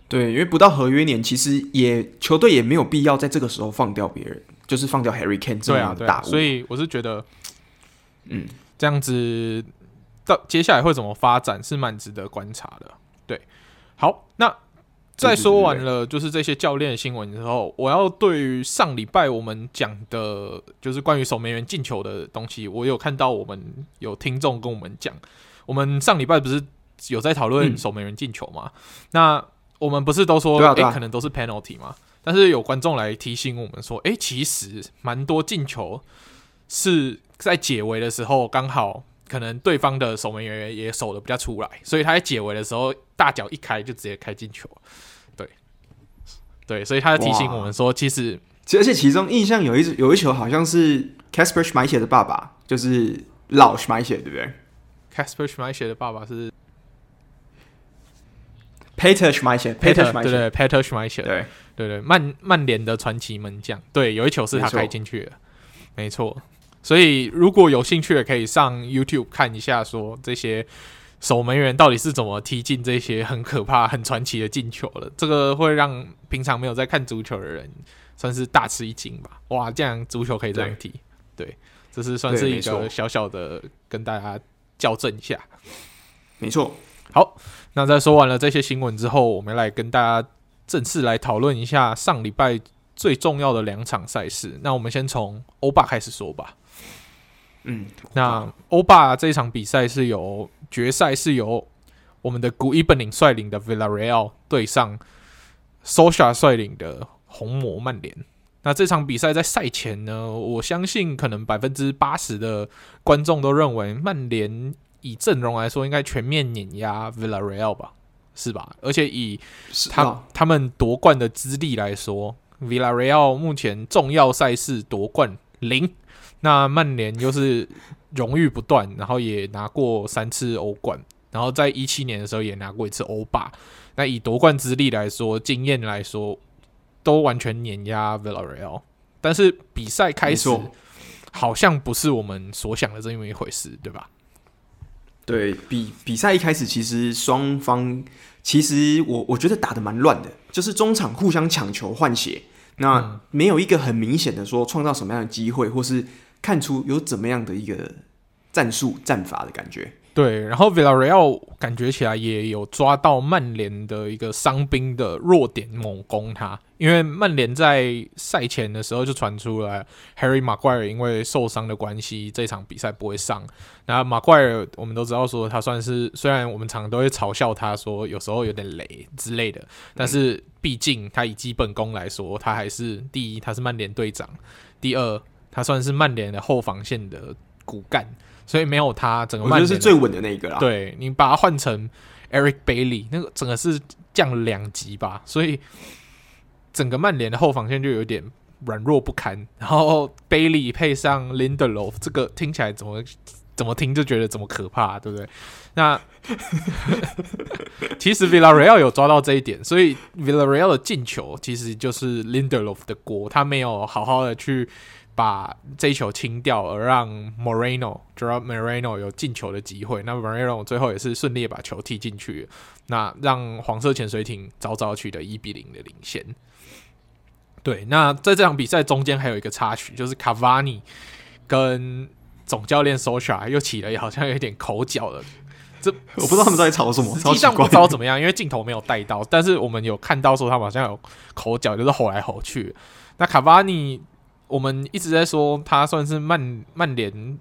对，因为不到合约年，其实也球队也没有必要在这个时候放掉别人，就是放掉 Harry Kane 这样的大物。啊，啊，所以我是觉得，嗯，这样子到接下来会怎么发展是蛮值得观察的。对，好，那。在说完了就是这些教练的新闻之后，我要对于上礼拜我们讲的，就是关于守门员进球的东西，我有看到我们有听众跟我们讲，我们上礼拜不是有在讨论守门员进球吗？嗯、那我们不是都说，哎、欸，可能都是 penalty 吗？但是有观众来提醒我们说，哎、欸，其实蛮多进球是在解围的时候刚好。可能对方的守门员也守的比较出来，所以他在解围的时候大脚一开就直接开进球，对，对，所以他就提醒我们说，其实，而且其中印象有一有一球好像是 Casper Schmeichel 的爸爸，就是老 Schmeichel 对不对？Casper Schmeichel 的爸爸是 Peter Schmeichel，Peter Schmeichel，对对，Peter Schmeichel，对。对对，曼曼联的传奇门将，对，有一球是他开进去的，没错。所以，如果有兴趣的，可以上 YouTube 看一下，说这些守门员到底是怎么踢进这些很可怕、很传奇的进球的。这个会让平常没有在看足球的人算是大吃一惊吧？哇，这样足球可以这样踢？对，对，这是算是一个小小的跟大家校正一下。没错。好，那在说完了这些新闻之后，我们来跟大家正式来讨论一下上礼拜最重要的两场赛事。那我们先从欧霸开始说吧。嗯，那欧霸这一场比赛是由决赛是由我们的古伊本宁率领的 Villarreal 对上 Solskjaer 率领的红魔曼联。那这场比赛在赛前呢，我相信可能百分之八十的观众都认为曼联以阵容来说应该全面碾压 Villarreal 吧，是吧？而且以他、啊、他们夺冠的资历来说，Villarreal 目前重要赛事夺冠零。那曼联又是荣誉不断，然后也拿过三次欧冠，然后在一七年的时候也拿过一次欧霸。那以夺冠之力来说，经验来说，都完全碾压 Villarreal。但是比赛开始好像不是我们所想的这么一回事，对吧？对比比赛一开始，其实双方其实我我觉得打的蛮乱的，就是中场互相抢球换血，那没有一个很明显的说创造什么样的机会，或是。看出有怎么样的一个战术战法的感觉，对。然后 Villarreal 感觉起来也有抓到曼联的一个伤兵的弱点，猛攻他。因为曼联在赛前的时候就传出来 Harry Maguire 因为受伤的关系，这场比赛不会上。然后 Maguire 我们都知道说他算是，虽然我们常常都会嘲笑他说有时候有点雷之类的，但是毕竟他以基本功来说，他还是第一，他是曼联队长，第二。他算是曼联的后防线的骨干，所以没有他，整个曼联是最稳的那一个啦。对，你把他换成 Eric Bailey，那个整个是降两级吧，所以整个曼联的后防线就有点软弱不堪。然后 Bailey 配上 Lindelof，这个听起来怎么怎么听就觉得怎么可怕，对不对？那其实 Villarreal 有抓到这一点，所以 Villarreal 的进球其实就是 Lindelof 的锅，他没有好好的去。把这一球清掉，而让 Moreno、Gerard Moreno 有进球的机会。那 Moreno 最后也是顺利把球踢进去，那让黄色潜水艇早早取得一比零的领先。对，那在这场比赛中间还有一个插曲，就是 Cavani 跟总教练 Solskjaer 又起了好像有点口角了这 我不知道他们在吵什么，实际上不知道怎么样，因为镜头没有带到，但是我们有看到说他们好像有口角，就是吼来吼去。那卡巴尼，我们一直在说他算是曼曼联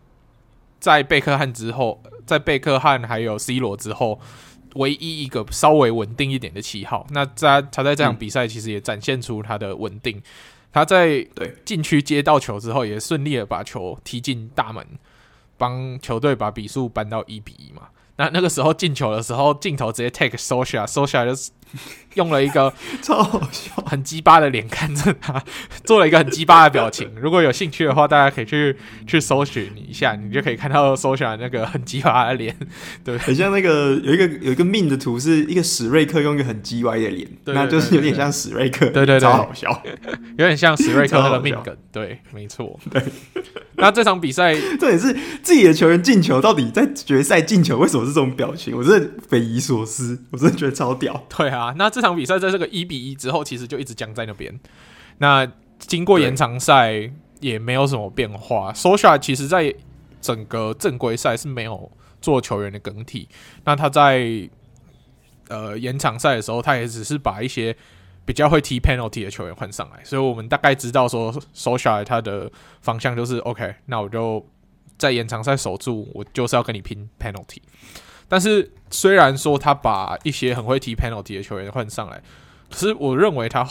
在贝克汉之后，在贝克汉还有 C 罗之后。唯一一个稍微稳定一点的七号，那在他在这场比赛其实也展现出他的稳定。他在禁区接到球之后，也顺利的把球踢进大门，帮球队把比数扳到一比一嘛。那那个时候进球的时候，镜头直接 take Solskjaer，Solskjaer 就是。用了一个 超好笑、很鸡巴的脸看着他，做了一个很鸡巴的表情。如果有兴趣的话，大家可以去去搜寻一下，你就可以看到 Solskjaer 那个很鸡巴的脸，对，很像那个有一个有一个 meme 的图，是一个史瑞克用一个很鸡歪的脸，那就是有点像史瑞克，对对对，超好笑，有点像史瑞克那个 meme 梗，对，没错，对。那这场比赛，这也是自己的球员进球，到底在决赛进球为什么是这种表情？我真的匪夷所思，我真的觉得超屌。对啊，啊那这场比赛在这个一比一之后，其实就一直僵在那边。那经过延长赛也没有什么变化。Solskjaer 其实在整个正规赛是没有做球员的更替。那他在呃延长赛的时候，他也只是把一些。比较会踢 penalty 的球员换上来，所以我们大概知道说 Solskjaer 他的方向就是 OK，那我就在延长赛守住，我就是要跟你拼 penalty。但是虽然说他把一些很会踢 penalty 的球员换上来，可是我认为他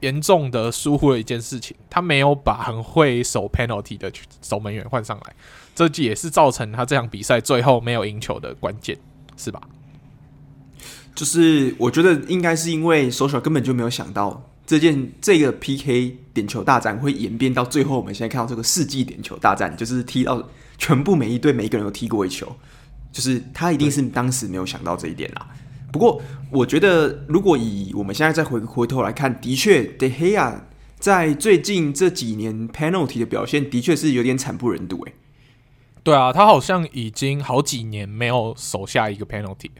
严重的疏忽了一件事情，他没有把很会守 penalty 的守门员换上来，这也是造成他这场比赛最后没有赢球的关键，是吧？就是我觉得应该是因为 Solskjaer 根本就没有想到这件这个 PK 点球大战会演变到最后，我们现在看到这个世纪点球大战，就是踢到全部每一队每一个人都踢过一球，就是他一定是当时没有想到这一点啦。不过我觉得，如果以我们现在再回回头来看，的确，De Gea 在最近这几年 penalty 的表现的确是有点惨不忍睹诶。对啊，他好像已经好几年没有守下一个 penalty。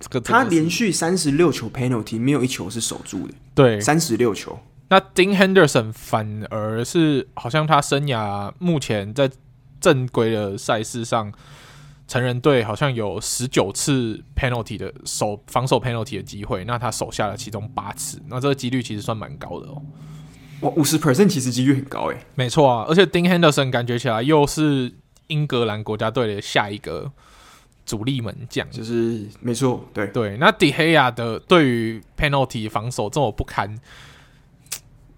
这个他连续三十六球 penalty 没有一球是守住的，对，三十六球。那 Dean Henderson 反而是好像他生涯目前在正规的赛事上，成人队好像有十九次 penalty 的守防守 penalty 的机会，那他守下了其中八次，那这个几率其实算蛮高的哦。哇，五十 percent 其实几率很高诶。没错啊，而且 Dean Henderson 感觉起来又是英格兰国家队的下一个。主力门将就是没错，对对。那 De Gea 的对于 penalty 防守这么不堪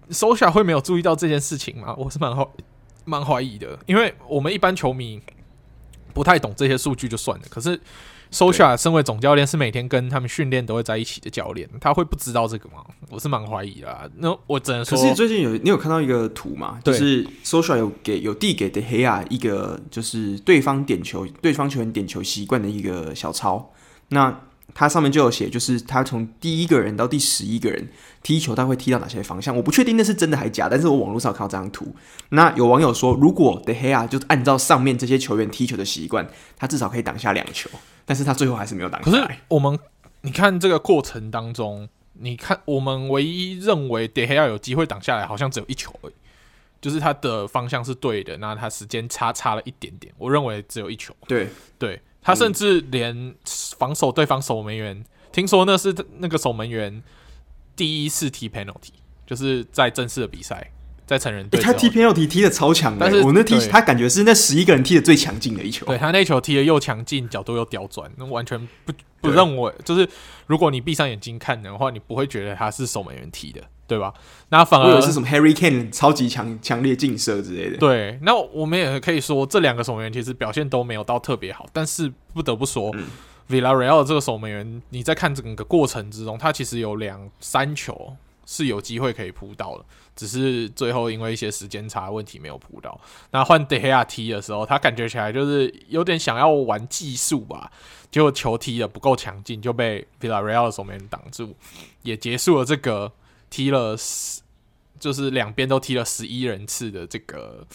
，Solskjaer 会没有注意到这件事情吗？我是蛮好蛮怀疑的，因为我们一般球迷不太懂这些数据就算了，可是。Solskjaer 身为总教练，是每天跟他们训练都会在一起的教练，他会不知道这个吗？我是蛮怀疑的。那我只能说，可是最近有你有看到一个图吗？就是 Solskjaer 有给有递给 De Gea 一个就是对方点球、对方球员点球习惯的一个小抄。那它上面就有写，就是他从第一个人到第十一个人踢球，他会踢到哪些方向？我不确定那是真的还是假，但是我网络上看到这张图。那有网友说，如果 De Gea 就按照上面这些球员踢球的习惯，他至少可以挡下两球。但是他最后还是没有挡下来。可是我们，你看这个过程当中，你看我们唯一认为 De Gea 有机会挡下来，好像只有一球而已，就是他的方向是对的，那他时间差差了一点点，我认为只有一球。对，对他甚至连防守对方守门员，嗯、听说那是那个守门员第一次踢 penalty，就是在正式的比赛。在成人队、欸，他踢 penalty 踢的超强，但是我那踢他感觉是那十一个人踢的最强劲的一球。对，他那球踢的又强劲，角度又刁钻，那完全不不认为，就是如果你闭上眼睛看的话，你不会觉得他是守门员踢的，对吧？那反而是什么 Harry Kane 超级强强烈劲射之类的。对，那我们也可以说这两个守门员其实表现都没有到特别好，但是不得不说、嗯、Villarreal 这个守门员，你在看整个过程之中，他其实有两三球是有机会可以扑到的。只是最后因为一些时间差问题没有扑到。那换 De Gea 踢的时候，他感觉起来就是有点想要玩技术吧，结果球踢的不够强劲，就被 Villarreal 的守门员挡住，也结束了这个踢了十，就是两边都踢了十一人次的这个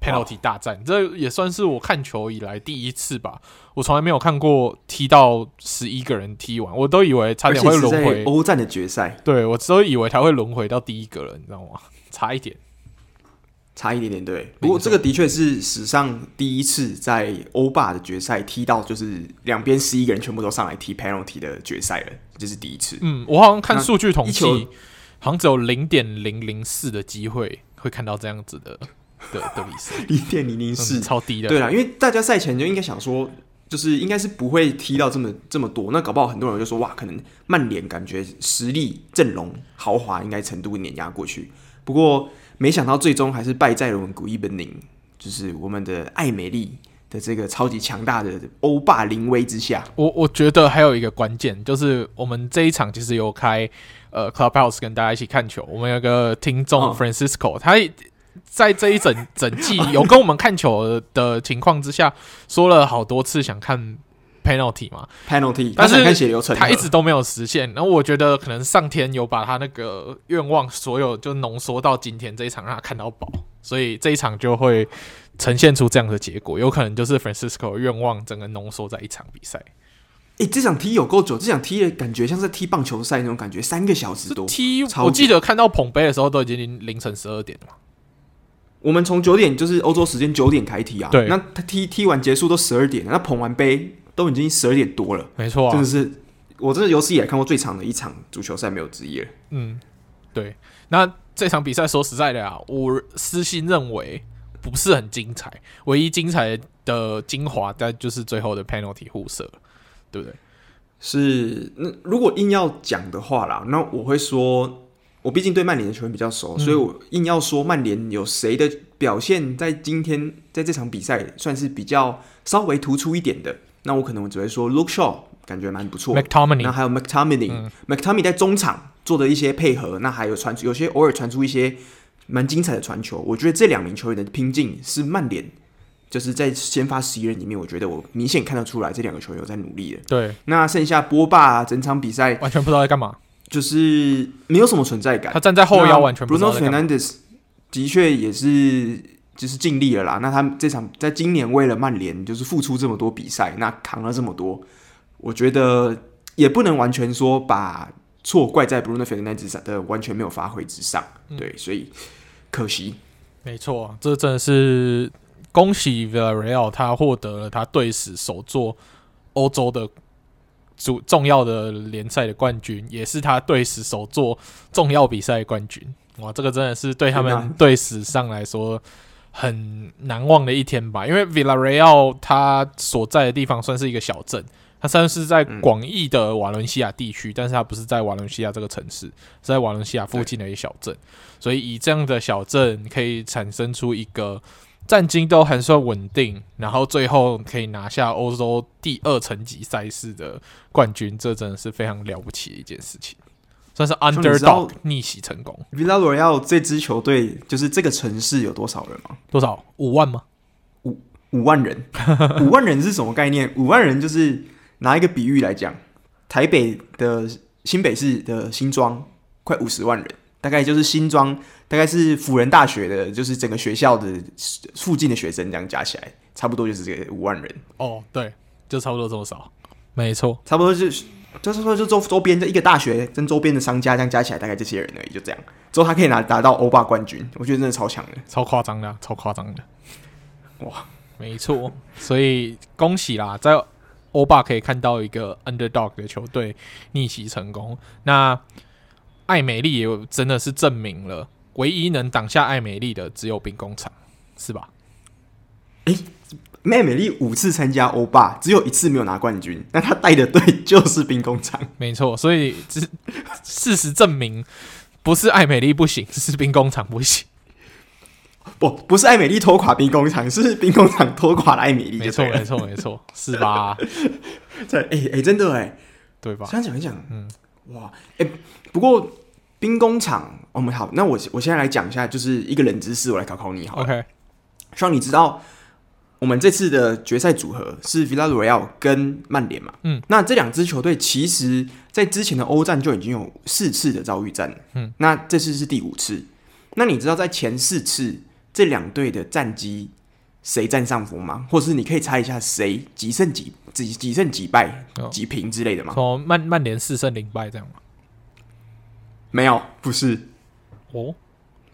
penalty 大战。这也算是我看球以来第一次吧，我从来没有看过踢到十一个人踢完，我都以为差点会轮回欧战的决赛。对，我都以为他会轮回到第一个人，你知道吗？差一点。差一点点，对。不过这个的确是史上第一次在欧霸的决赛踢到，就是两边十一个人全部都上来踢 penalty 的决赛了，这、就是第一次。嗯，我好像看数据统计，好像只有零点零零四的机会会看到这样子的 的的比赛，零点零零四，超低的。对啊，因为大家赛前就应该想说，就是应该是不会踢到这么这么多。那搞不好很多人就说，哇，可能曼联感觉实力阵容豪华，应该程度碾压过去。不过。没想到最终还是败在了我们古伊本宁，就是我们的艾美丽的这个超级强大的欧霸临危之下。我我觉得还有一个关键，就是我们这一场其实有开呃 Clubhouse 跟大家一起看球。我们有个听众 Francisco，、哦、他在这一整 整季有跟我们看球的情况之下，说了好多次想看。penalty 嘛，penalty，但是他一直都没有实现。然后我觉得可能上天有把他那个愿望所有就浓缩到今天这一场，让他看到宝，所以这一场就会呈现出这样的结果。有可能就是 Francisco 的愿望整个浓缩在一场比赛。诶，这场踢有够久，这场踢的感觉像是踢棒球赛那种感觉，三个小时多。踢，我记得看到捧杯的时候都已经凌晨十二点了。我们从九点就是欧洲时间九点开踢啊，对，那他踢踢完结束都十二点，那捧完杯。都已经十二点多了，没错、啊，真的是我这有史以来看过最长的一场足球赛，没有之一了。嗯，对。那这场比赛说实在的啊，我私心认为不是很精彩，唯一精彩的精华，但就是最后的 penalty 互射，对不对？是。那如果硬要讲的话啦，那我会说，我毕竟对曼联的球员比较熟，嗯、所以我硬要说曼联有谁的表现在今天在这场比赛算是比较稍微突出一点的。那我可能我只会说 Look Shaw 感觉蛮不错，McTominay，那还有 McTominay，McTominay、嗯、在中场做的一些配合，那还有传出有些偶尔传出一些蛮精彩的传球。我觉得这两名球员的拼劲是曼联就是在先发十一人里面，我觉得我明显看得出来这两个球员有在努力的。对，那剩下波霸整场比赛完全不知道在干嘛，就是没有什么存在感。他站在后腰完全。Bruno Fernandes 的确也是。就是尽力了啦。那他这场在今年为了曼联，就是付出这么多比赛，那扛了这么多，我觉得也不能完全说把错怪在 Bruno Fernandes 上的完全没有发挥之上。嗯、对，所以可惜。没错，这真的是恭喜 Villarreal，他获得了他队史首座欧洲的主重要的联赛的冠军，也是他队史首座重要比赛冠军。哇，这个真的是对他们队史上来说。很难忘的一天吧，因为 Villarreal 他所在的地方算是一个小镇，它算是在广义的瓦伦西亚地区，嗯、但是它不是在瓦伦西亚这个城市，是在瓦伦西亚附近的一个小镇，所以以这样的小镇可以产生出一个战绩都还算稳定，然后最后可以拿下欧洲第二层级赛事的冠军，这真的是非常了不起的一件事情。算是 underdog 逆袭成功。Villarreal 这支球队就是这个城市有多少人吗？多少？五万吗？五五万人？五万人是什么概念？五万人就是拿一个比喻来讲，台北的新北市的新庄快五十万人，大概就是新庄，大概是辅仁大学的，就是整个学校的附近的学生这样加起来，差不多就是这个五万人。哦，对，就差不多这么少，没错，差不多就是。就是说，就周周边这一个大学跟周边的商家这样加起来，大概这些人而已，就这样。之后他可以拿拿到欧霸冠军，我觉得真的超强的，超夸张的，超夸张的。哇，没错，所以恭喜啦，在欧霸可以看到一个 underdog 的球队逆袭成功。那艾美丽也真的是证明了，唯一能挡下艾美丽的只有兵工厂，是吧？诶、欸。艾美丽五次参加欧霸，只有一次没有拿冠军。那他带的队就是兵工厂，没错。所以这事实证明，不是艾美丽不行，是兵工厂不行。不，不是艾美丽拖垮兵工厂，是兵工厂拖垮了艾美丽。没错，没错，没错，是吧？在哎哎，真的哎，对吧？这样讲一讲，嗯，哇，哎，不过兵工厂，我们好，那我我现在来讲一下，就是一个冷知识，我来考考你，好，OK，希望你知道。我们这次的决赛组合是 Villarreal 跟曼联嘛？嗯，那这两支球队其实，在之前的欧战就已经有四次的遭遇战了。嗯，那这次是第五次。那你知道在前四次这两队的战绩谁占上风吗？或是你可以猜一下谁几胜几几几胜几败、哦、几平之类的吗？哦，曼曼联四胜零败这样吗？没有，不是。哦，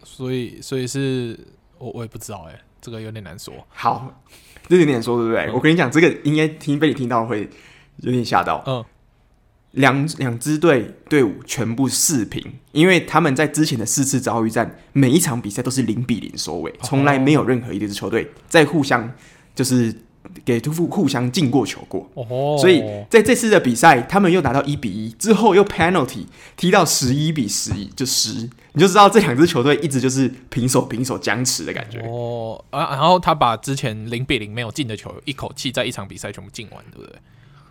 所以所以是我我也不知道哎、欸，这个有点难说。好，这有点难说，对不对？嗯、我跟你讲，这个应该听被你听到会有点吓到。嗯，两两支队队伍全部四平，因为他们在之前的四次遭遇战，每一场比赛都是零比零收尾，从来没有任何一支球队在互相就是。给屠夫互相进过球过，哦，所以在这次的比赛，他们又拿到一比一，之后又 penalty 踢到十一比十一，就十，你就知道这两支球队一直就是平手平手僵持的感觉。哦啊，然后他把之前零比零没有进的球，一口气在一场比赛全部进完，对不对？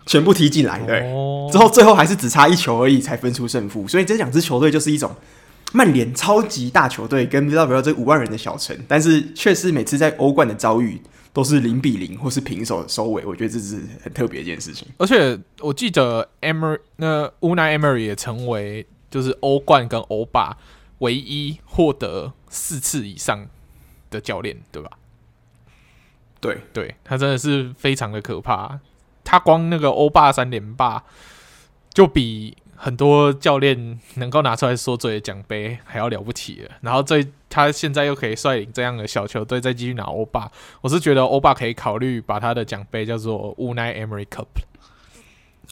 全部踢进来，对。哦、之后最后还是只差一球而已，才分出胜负。所以这两支球队就是一种曼联超级大球队跟 Villarreal 这五万人的小城，但是却是每次在欧冠的遭遇。都是零比零或是平手收尾，我觉得这是很特别一件事情。而且我记得 Emery 那 Unai Emery 也成为就是欧冠跟欧霸唯一获得四次以上的教练，对吧？对，对他真的是非常的可怕。他光那个欧霸三连霸就比。很多教练能够拿出来说嘴的奖杯还要了不起了，然后这他现在又可以率领这样的小球队再继续拿欧霸，我是觉得欧霸可以考虑把他的奖杯叫做 Unai Emery Cup。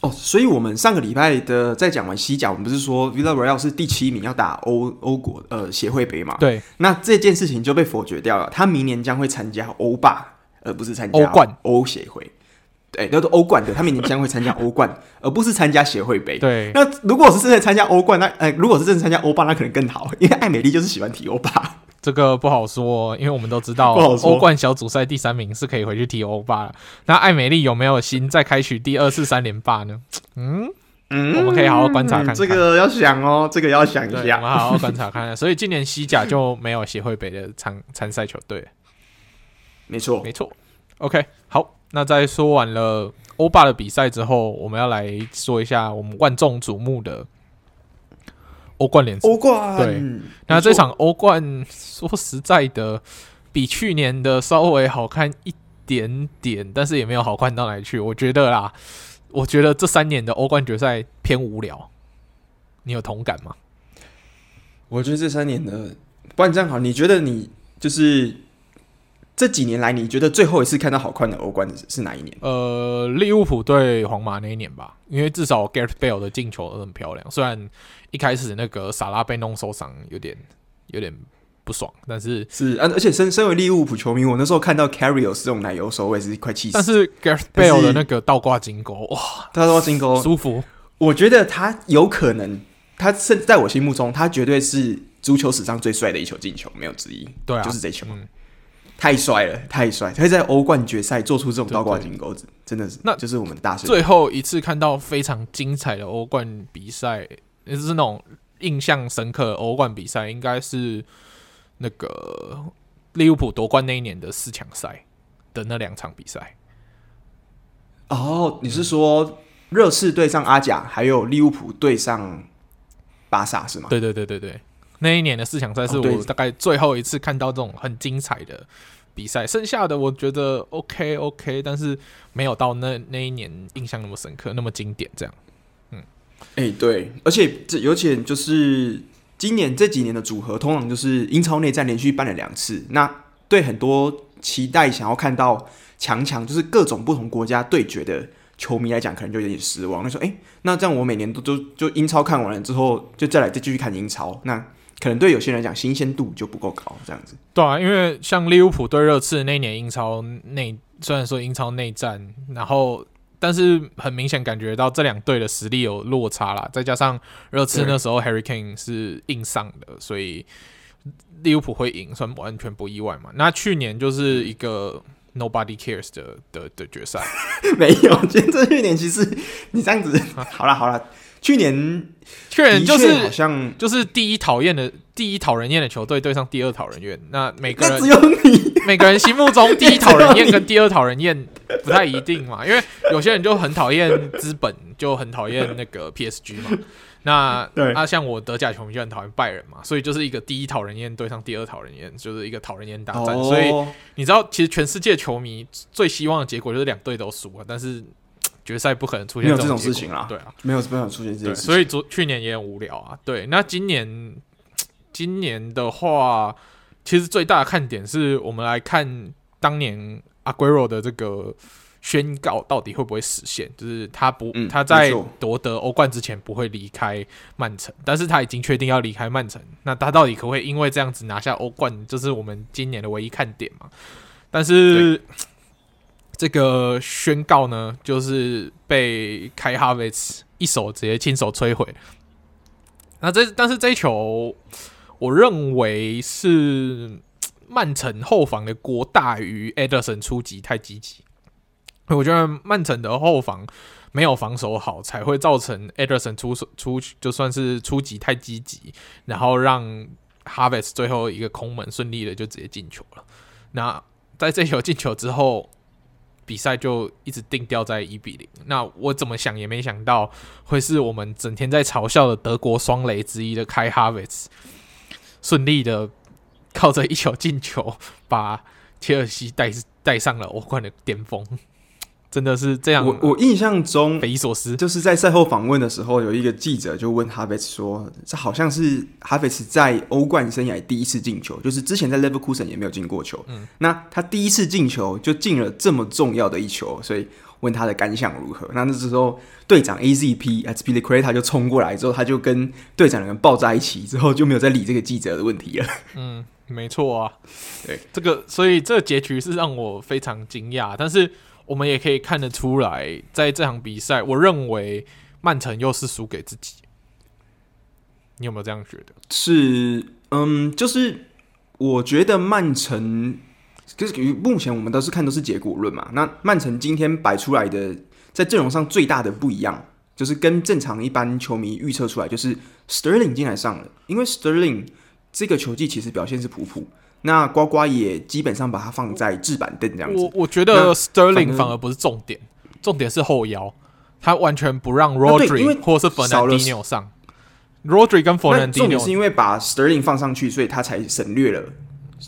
哦，所以我们上个礼拜的在讲完西甲，我们不是说 Villarreal 是第七名要打欧欧国呃协会杯嘛？对，那这件事情就被否决掉了，他明年将会参加欧霸，而不是参加欧冠欧协会。对，叫做欧冠的，他明年将会参加欧冠，而不是参加协会杯。对，那如果是真的参加欧冠，那呃，如果是真的参加欧霸，那可能更好，因为艾美丽就是喜欢踢欧霸。这个不好说，因为我们都知道，欧冠小组赛第三名是可以回去踢欧霸了。那艾美丽有没有心再开启第二次三连霸呢？嗯嗯，我们可以好好观察看看。这个要想哦，这个要想一下，我们好好观察 看看。所以今年西甲就没有协会杯的参参赛球队。没错，没错。OK，好。那在说完了欧霸的比赛之后，我们要来说一下我们万众瞩目的欧冠联赛。欧冠对，那这场欧冠说实在的，比去年的稍微好看一点点，但是也没有好看到哪里去。我觉得啦，我觉得这三年的欧冠决赛偏无聊，你有同感吗？我觉得这三年的，不然这样好，你觉得你就是？这几年来，你觉得最后一次看到好看的欧冠是哪一年？呃，利物浦对皇马那一年吧，因为至少 Gareth Bale 的进球都很漂亮。虽然一开始那个萨拉被弄受伤，有点有点不爽，但是是啊，而且身身为利物浦球迷，我那时候看到 Karius 这种奶油手，我也是快气死。但是 Gareth Bale 的那个倒挂金钩，哇，倒挂金钩舒服。我觉得他有可能，他甚至在我心目中，他绝对是足球史上最帅的一球进球，没有之一。对啊，就是这球。嗯太帅了，太帅！他会在欧冠决赛做出这种倒挂金钩子，真的是，那就是我们大师。最后一次看到非常精彩的欧冠比赛，也是那种印象深刻欧冠比赛，应该是那个利物浦夺冠那一年的四强赛的那两场比赛。哦，你是说热刺对上阿贾，还有利物浦对上巴萨是吗？对对对对对。那一年的四强赛是我大概最后一次看到这种很精彩的比赛，剩下的我觉得 OK OK，但是没有到那那一年印象那么深刻，那么经典这样。嗯，哎、欸，对，而且这尤其就是今年这几年的组合，通常就是英超内战连续办了两次，那对很多期待想要看到强强，就是各种不同国家对决的球迷来讲，可能就有点失望。他说：“哎、欸，那这样我每年都都就英超看完了之后，就再来再继续看英超，那。”可能对有些人来讲，新鲜度就不够高，这样子。对啊，因为像利物浦对热刺那一年英超内，虽然说英超内战，然后但是很明显感觉到这两队的实力有落差啦。再加上热刺那时候 Harry Kane 是硬上的，所以利物浦会赢，算完全不意外嘛。那去年就是一个 Nobody cares 的的的决赛，没有。今天这去年其实你这样子，好了好了。去年，去年就是好像就是第一讨厌的第一讨人厌的球队对上第二讨人厌。那每个人只有你，每个人心目中第一讨人厌跟第二讨人厌不太一定嘛，因为有些人就很讨厌资本，就很讨厌那个 PSG 嘛。那对啊，像我德甲球迷就很讨厌拜仁嘛，所以就是一个第一讨人厌对上第二讨人厌，就是一个讨人厌大战。所以你知道，其实全世界球迷最希望的结果就是两队都输了，但是。决赛不可能出现这种，这种事情啦，对啊，没有不可能出现这种事情，所以昨去年也很无聊啊。对，那今年 今年的话，其实最大的看点是我们来看当年阿圭罗的这个宣告到底会不会实现，就是他不、嗯、他在夺得欧冠之前不会离开曼城，但是他已经确定要离开曼城，那他到底可不可以因为这样子拿下欧冠，这是我们今年的唯一看点嘛？但是这个宣告呢，就是被凯哈维茨一手直接亲手摧毁。那这但是这一球，我认为是曼城后防的锅大于埃德森出击太积极。我觉得曼城的后防没有防守好，才会造成埃德森出出就算是出击太积极，然后让哈维茨最后一个空门顺利的就直接进球了。那在这球进球之后，比赛就一直定掉在一比零。那我怎么想也没想到，会是我们整天在嘲笑的德国双雷之一的开哈维茨，顺利的靠着一球进球，把切尔西带带上了欧冠的巅峰。真的是这样。我我印象中匪夷所思，就是在赛后访问的时候，有一个记者就问哈维茨说：“这好像是哈维茨在欧冠生涯第一次进球，就是之前在 Leverkusen 也没有进过球。嗯，那他第一次进球就进了这么重要的一球，所以问他的感想如何？那那时候队长 AZP Azpilicueta 就冲过来之后，他就跟队长两个人抱在一起，之后就没有再理这个记者的问题了。嗯，没错啊，对这个，所以这个结局是让我非常惊讶，但是。我们也可以看得出来，在这场比赛，我认为曼城又是输给自己。你有没有这样觉得？是，嗯，就是我觉得曼城，就是目前我们都是看都是结果论嘛。那曼城今天摆出来的，在阵容上最大的不一样，就是跟正常一般球迷预测出来，就是 Sterling 进来上了，因为 Sterling 这个球技其实表现是普普。那呱呱也基本上把它放在置板凳这样子。我我觉得 Sterling 反而不是重点，重点是后腰，他完全不让 Rodri 或是 Fernandinho 上。Rodri 跟 Fernandinho 重点是因为把 Sterling 放上去，所以他才省略了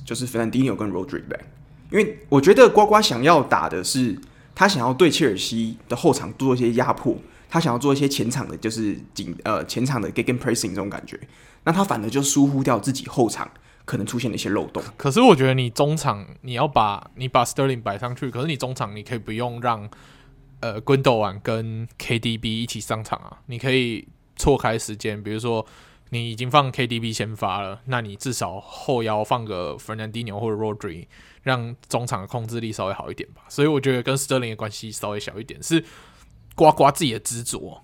就是 Fernandinho 跟 Rodri。因为我觉得呱呱想要打的是，他想要对切尔西的后场做一些压迫，他想要做一些前场的，就是紧呃前场的 Gegenpressing 这种感觉。那他反而就疏忽掉自己后场。可能出现了一些漏洞，可是我觉得你中场你要把你把 Sterling 摆上去，可是你中场你可以不用让呃 g u n d o a n 跟 KDB 一起上场啊，你可以错开时间，比如说你已经放 KDB 先发了，那你至少后腰放个 Fernandinho 或者 Rodri，让中场的控制力稍微好一点吧。所以我觉得跟 Sterling 的关系稍微小一点，是呱呱自己的执着，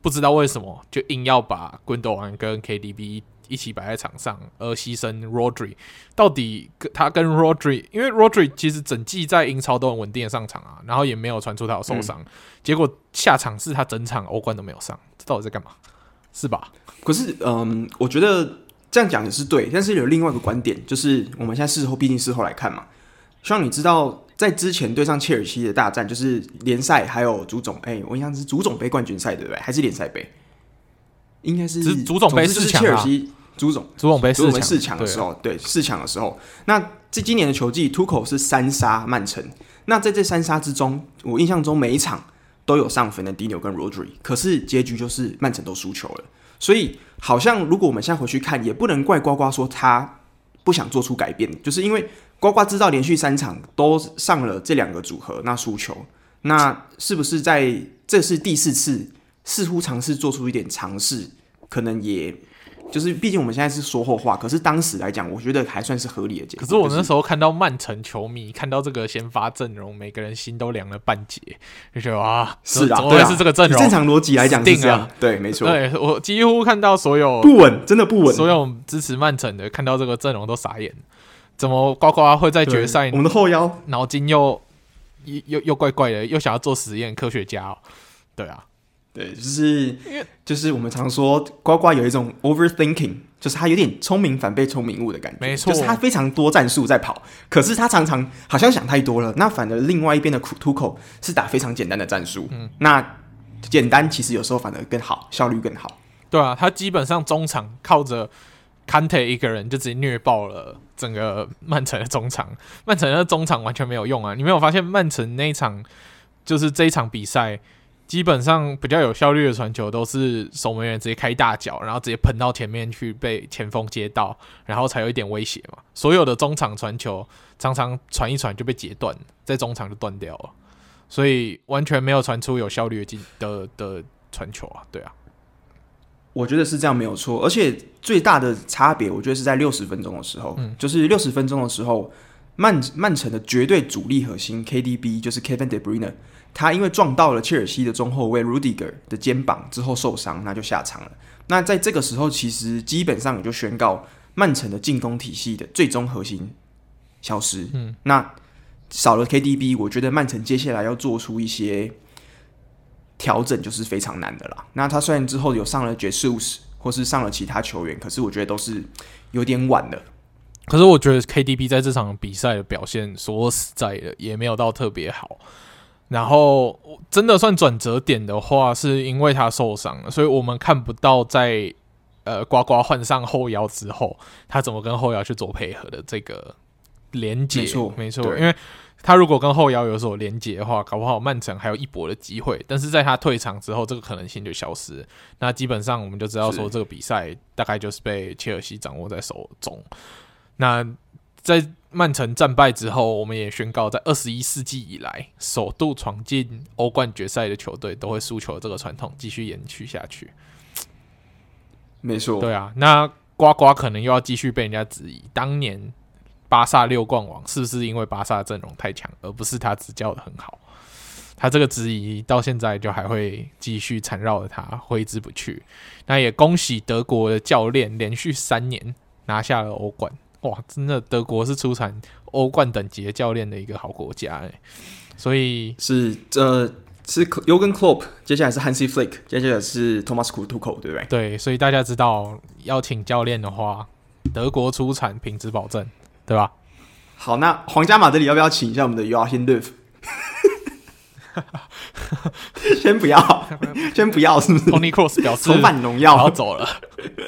不知道为什么就硬要把 g u n d o a n 跟 KDB。一起摆在场上，而牺牲 Rodri，到底跟他跟 Rodri，因为 Rodri 其实整季在英超都很稳定的上场啊，然后也没有传出他有受伤，嗯、结果下场是他整场欧冠都没有上，这到底在干嘛？是吧？可是，嗯，我觉得这样讲也是对，但是有另外一个观点，就是我们现在事后，毕竟事后来看嘛，希望你知道，在之前对上切尔西的大战，就是联赛还有足总，哎、欸，我印象是足总杯冠军赛对不对？还是联赛杯？应该是足总杯是切尔西。足总朱总杯足总杯四强的时候，对四强的时候，那这今年的球季，Tuchel 是三杀曼城。那在这三杀之中，我印象中每一场都有上 Fernandinho 跟 Rodri，可是结局就是曼城都输球了。所以好像如果我们现在回去看，也不能怪呱呱说他不想做出改变，就是因为呱呱知道连续三场都上了这两个组合，那输球，那是不是在这是第四次，似乎尝试做出一点尝试，可能也。就是，毕竟我们现在是说后话，可是当时来讲，我觉得还算是合理的结果。可是我那时候看到曼城球迷看到这个先发阵容，每个人心都凉了半截，就觉得啊，是啊，怎么会是这个阵容？正常逻辑来讲是这样，对，没错。对，我几乎看到所有不稳，真的不稳。所有支持曼城的看到这个阵容都傻眼，怎么呱呱会在决赛？我们的后腰脑筋又又又又怪怪的，又想要做实验，科学家哦，对啊。对，就是就是我们常说呱呱有一种 overthinking，就是他有点聪明反被聪明误的感觉。没错，就是他非常多战术在跑，可是他常常好像想太多了。那反而另外一边的 Tuchel 是打非常简单的战术。嗯，那简单其实有时候反而更好，效率更好。对啊，他基本上中场靠着 Kante 一个人就直接虐爆了整个曼城的中场。曼城的中场完全没有用啊！你没有发现曼城那一场就是这一场比赛？基本上比较有效率的传球都是守门员直接开大脚，然后直接喷到前面去被前锋接到，然后才有一点威胁嘛。所有的中场传球常常传一传就被截断，在中场就断掉了，所以完全没有传出有效率的进的的传球啊，对啊。我觉得是这样没有错，而且最大的差别，我觉得是在六十分钟的时候，嗯、就是六十分钟的时候，曼曼城的绝对主力核心 KDB 就是 Kevin De Bruyne，他因为撞到了切尔西的中后卫 Rudiger 的肩膀之后受伤，那就下场了。那在这个时候，其实基本上也就宣告曼城的进攻体系的最终核心消失。嗯，那少了 KDB，我觉得曼城接下来要做出一些。调整就是非常难的啦。那他虽然之后有上了 Jesus 或是上了其他球员，可是我觉得都是有点晚了。可是我觉得 KDB 在这场比赛的表现，说实在的，也没有到特别好。然后真的算转折点的话，是因为他受伤了，所以我们看不到在呃呱呱换上后腰之后，他怎么跟后腰去做配合的这个连接。没错，没错，因为。他如果跟后腰有所连接的话，搞不好曼城还有一搏的机会。但是在他退场之后，这个可能性就消失。那基本上我们就知道说，这个比赛大概就是被切尔西掌握在手中。那在曼城战败之后，我们也宣告，在二十一世纪以来首度闯进欧冠决赛的球队都会输球这个传统继续延续下去。没错，对啊，那瓜瓜可能又要继续被人家质疑，当年。巴萨六冠王是不是因为巴萨阵容太强，而不是他执教的很好？他这个质疑到现在就还会继续缠绕着他，挥之不去。那也恭喜德国的教练连续三年拿下了欧冠，哇，真的德国是出产欧冠等级的教练的一个好国家哎。所以是这是 Jürgen Klopp，接下来是 Hansi Flick，接下来是 Thomas Tuchel，对不对？对，所以大家知道要请教练的话，德国出产，品质保证。对吧？好，那皇家马德里要不要请一下我们的 Joachim Löw？先不要，先不要，是不是？Tony Cross 表示重返荣耀，我要走了。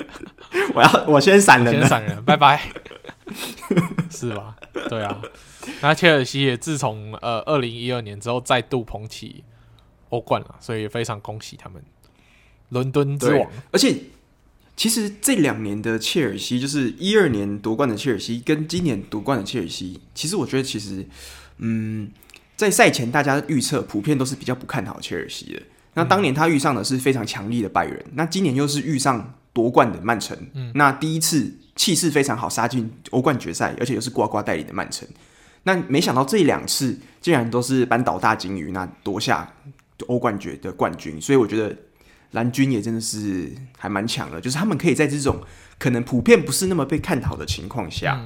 我要，我先闪人，先闪人，拜拜。是吧？对啊。那切尔西也自从呃二零一二年之后再度捧起欧冠了，所以非常恭喜他们，伦敦之王，而且。其实这两年的切尔西，就是一二年夺冠的切尔西，跟今年夺冠的切尔西，其实我觉得，其实，嗯，在赛前大家预测普遍都是比较不看好切尔西的。那当年他遇上的是非常强力的拜仁，那今年又是遇上夺冠的曼城，嗯那第一次气势非常好杀进欧冠决赛，而且又是瓜瓜带领的曼城。那没想到这两次竟然都是扳倒大鲸鱼，那夺下欧冠决的冠军，所以我觉得。蓝军也真的是还蛮强的，就是他们可以在这种可能普遍不是那么被看好的情况下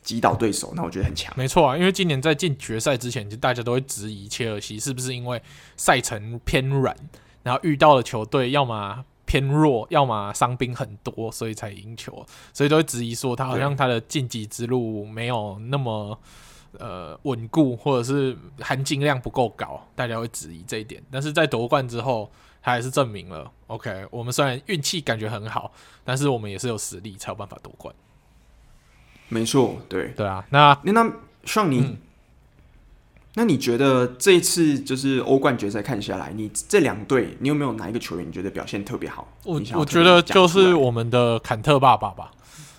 击倒对手，那我觉得很强。没错啊，因为今年在进决赛之前，就大家都会质疑切尔西是不是因为赛程偏软，然后遇到了球队要么偏弱，要么伤兵很多，所以才赢球，所以都会质疑说他好像他的晋级之路没有那么呃稳固，或者是含金量不够高，大家会质疑这一点。但是在夺冠之后。他还是证明了，OK，我们虽然运气感觉很好，但是我们也是有实力才有办法夺冠。没错，对对啊。那那像你，嗯、那你觉得这一次就是欧冠决赛看下来，你这两队，你有没有哪一个球员你觉得表现特别好？我我觉得就是我们的坎特爸爸吧，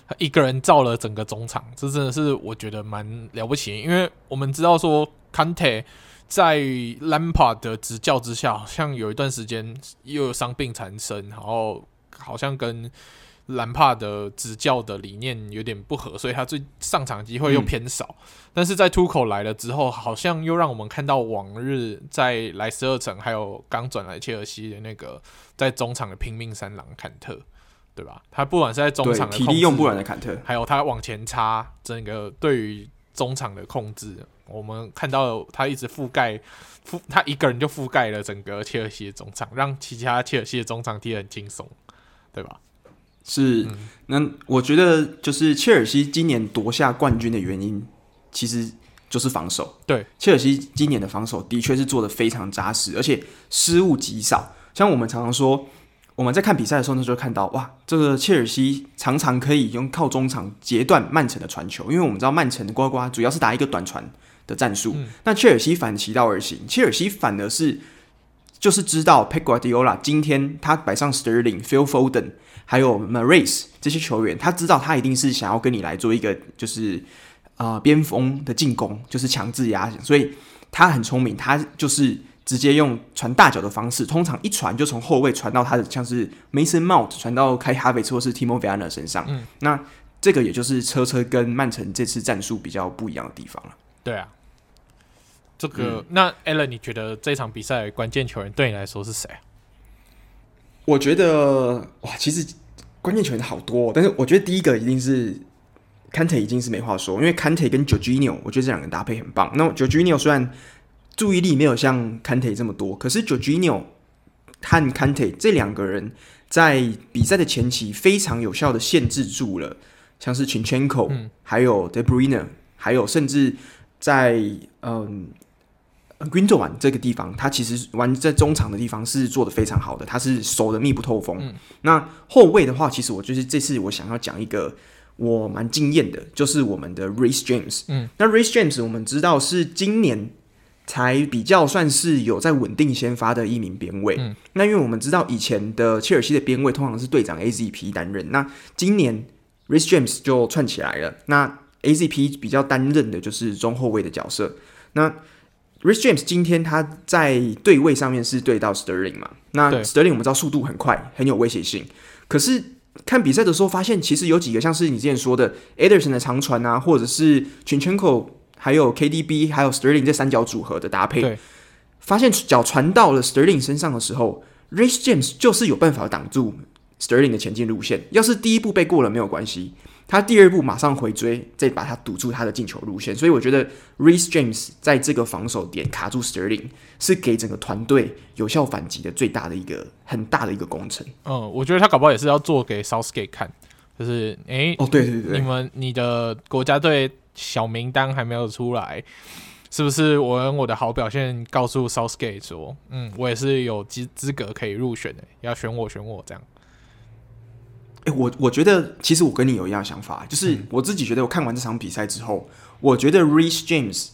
他一个人造了整个中场，这真的是我觉得蛮了不起，因为我们知道说坎特。在兰帕德的执教之下，好像有一段时间又有伤病缠身，然后好像跟兰帕的执教的理念有点不合，所以他最上场机会又偏少。嗯、但是在突口来了之后，好像又让我们看到往日在莱斯特城还有刚转来切尔西的那个在中场的拼命三郎坎特，对吧？他不管是在中场的体力用不完的坎特，还有他往前插，整个对于中场的控制。我们看到他一直覆盖覆，他一个人就覆盖了整个切尔西的中场，让其他切尔西的中场踢得很轻松，对吧？是，嗯、那我觉得就是切尔西今年夺下冠军的原因，其实就是防守。对，切尔西今年的防守的确是做的非常扎实，而且失误极少。像我们常常说。我们在看比赛的时候呢，就会看到哇，这个切尔西常常可以用靠中场截断曼城的传球，因为我们知道曼城的呱呱主要是打一个短传的战术，嗯、那切尔西反其道而行，切尔西反而是就是知道 Pep Guardiola 今天他摆上 Sterling、Phil Foden 还有 Mahrez 这些球员，他知道他一定是想要跟你来做一个就是啊边锋的进攻，就是强制压，所以他很聪明，他就是直接用传大脚的方式，通常一传就从后卫传到他的像是 Mason Mount 传到 Kai Havertz 或是 Timo Werner 身上。嗯，那这个也就是车车跟曼城这次战术比较不一样的地方了。对啊。这个、嗯、那 Alan，你觉得这场比赛关键球员对你来说是谁？我觉得哇，其实关键球员好多，但是我觉得第一个一定是 Kante，已经是没话说，因为 Kante 跟 Jorginho，我觉得这两个搭配很棒。那 Jorginho 虽然注意力没有像 Kante 这么多，可是 Jorginho 和 Kante 这两个人在比赛的前期非常有效的限制住了，像是 Chinchenko，、嗯、还有 De Bruyne，还有甚至在嗯。Gundogan 这个地方，他其实玩在中场的地方是做的非常好的，他是守的密不透风。嗯、那后卫的话，其实我就是这次我想要讲一个我蛮惊艳的，就是我们的 Reece James。嗯，那 Reece James 我们知道是今年才比较算是有在稳定先发的一名边卫。嗯，那因为我们知道以前的切尔西的边卫通常是队长 AZP 担任，那今年 Reece James 就串起来了。那 AZP 比较担任的就是中后卫的角色。那 Reece James 今天他在对位上面是对到 Sterling 嘛？那 Sterling 我们知道速度很快，很有威胁性。可是看比赛的时候发现，其实有几个像是你之前说的 Ederson 的长传啊，或者是 Chinchenko 还有 KDB 还有 Sterling 这三角组合的搭配，发现脚传到了 Sterling 身上的时候，Reece James 就是有办法挡住 Sterling 的前进路线。要是第一步被过了没有关系。他第二步马上回追，再把他堵住他的进球路线，所以我觉得 Reece James 在这个防守点卡住 Sterling 是给整个团队有效反击的最大的一个很大的一个工程。嗯，我觉得他搞不好也是要做给 Southgate 看，就是诶，欸、哦对对对，你们你的国家队小名单还没有出来，是不是我用我的好表现告诉 Southgate 说，嗯，我也是有资资格可以入选的，要选我选我这样。哎，我我觉得其实我跟你有一样想法，就是我自己觉得我看完这场比赛之后，嗯、我觉得 Reece James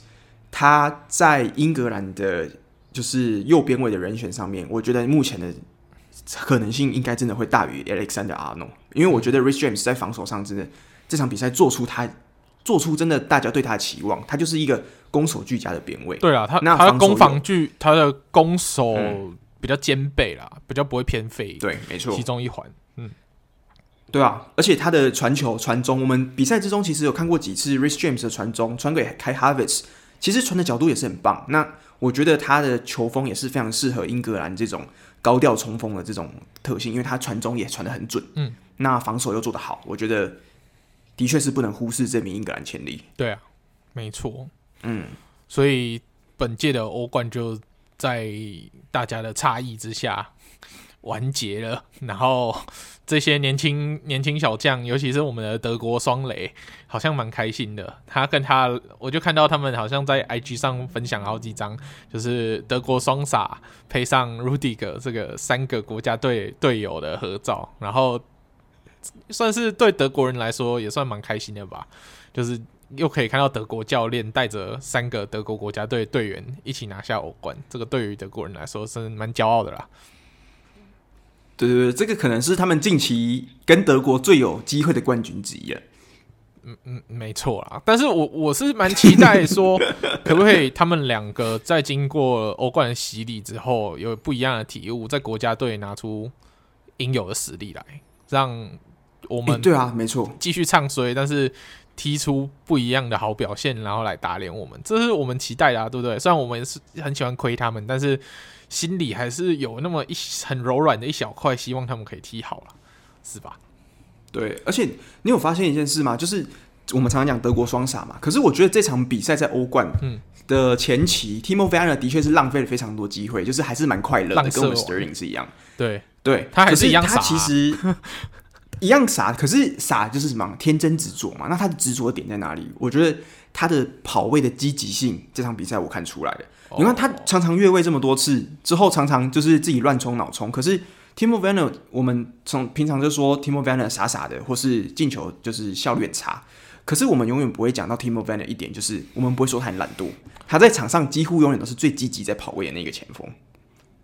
他在英格兰的，就是右边位的人选上面，我觉得目前的可能性应该真的会大于 Alexander Arnold，因为我觉得 Reece James 在防守上真的这场比赛做出他做出真的大家对他的期望，他就是一个攻守俱佳的边位。对啊，他那他的攻防俱，他的攻守比较兼备啦，嗯、比较不会偏废。对，没错，其中一环。对啊，而且他的传球传中，我们比赛之中其实有看过几次 Reece James 的传中，传给 Kai Havertz，其实传的角度也是很棒。那我觉得他的球风也是非常适合英格兰这种高调冲锋的这种特性，因为他传中也传的很准。嗯，那防守又做得好，我觉得的确是不能忽视这名英格兰潜力。对啊，没错。嗯，所以本届的欧冠就在大家的诧异之下完结了，然后。这些年轻年轻小将，尤其是我们的德国双雷，好像蛮开心的。他跟他，我就看到他们好像在 IG 上分享好几张，就是德国双傻配上 Rudiger 这个三个国家队队友的合照，然后算是对德国人来说也算蛮开心的吧。就是又可以看到德国教练带着三个德国国家队队员一起拿下欧冠，这个对于德国人来说是蛮骄傲的啦。对对对，这个可能是他们近期跟德国最有机会的冠军之一了。嗯嗯，没错啦。但是我我是蛮期待说，可不可以他们两个在经过欧冠的洗礼之后，有不一样的体悟，在国家队拿出应有的实力来，让我们对啊，没错，继续唱衰，但是踢出不一样的好表现，然后来打脸我们，这是我们期待的啊，对不对？虽然我们是很喜欢亏他们，但是。心里还是有那么一很柔软的一小块，希望他们可以踢好了，是吧？对，而且你有发现一件事吗？就是我们常常讲德国双傻嘛，可是我觉得这场比赛在欧冠的前期、嗯、Timo Werner 的确是浪费了非常多机会，就是还是蛮快乐的，跟我们 Sterling 是一样。对对，他还是一样傻、啊，他其实一样傻，可是傻就是什么？天真执着嘛。那他的执着点在哪里？我觉得他的跑位的积极性，这场比赛我看出来了。你看他常常越位这么多次之后，常常就是自己乱冲脑冲。可是 Timo Werner，我们从平常就说 Timo Werner 傻傻的，或是进球就是效率很差。可是我们永远不会讲到 Timo Werner 一点，就是我们不会说他很懒惰。他在场上几乎永远都是最积极在跑位的那个前锋。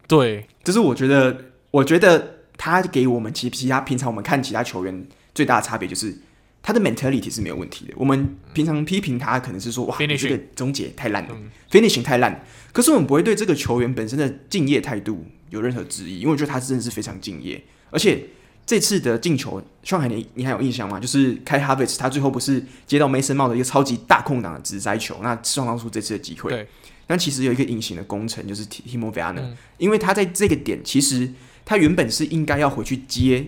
对，就是我觉得，我觉得他给我们其其他平常我们看其他球员最大的差别就是他的 mentality 是没有问题的。我们平常批评他可能是说哇，Finishing. 这个终结太烂了、嗯、，finishing 太烂。可是我们不会对这个球员本身的敬业态度有任何质疑，因为我觉得他真的是非常敬业，而且。这次的进球，上海你你还有印象吗？就是开哈维茨他最后不是接到 Mason 帽的一个超级大空档的直塞球，那创造出这次的机会。对，但其实有一个隐形的功臣，就是提提莫维亚纳，因为他在这个点，其实他原本是应该要回去接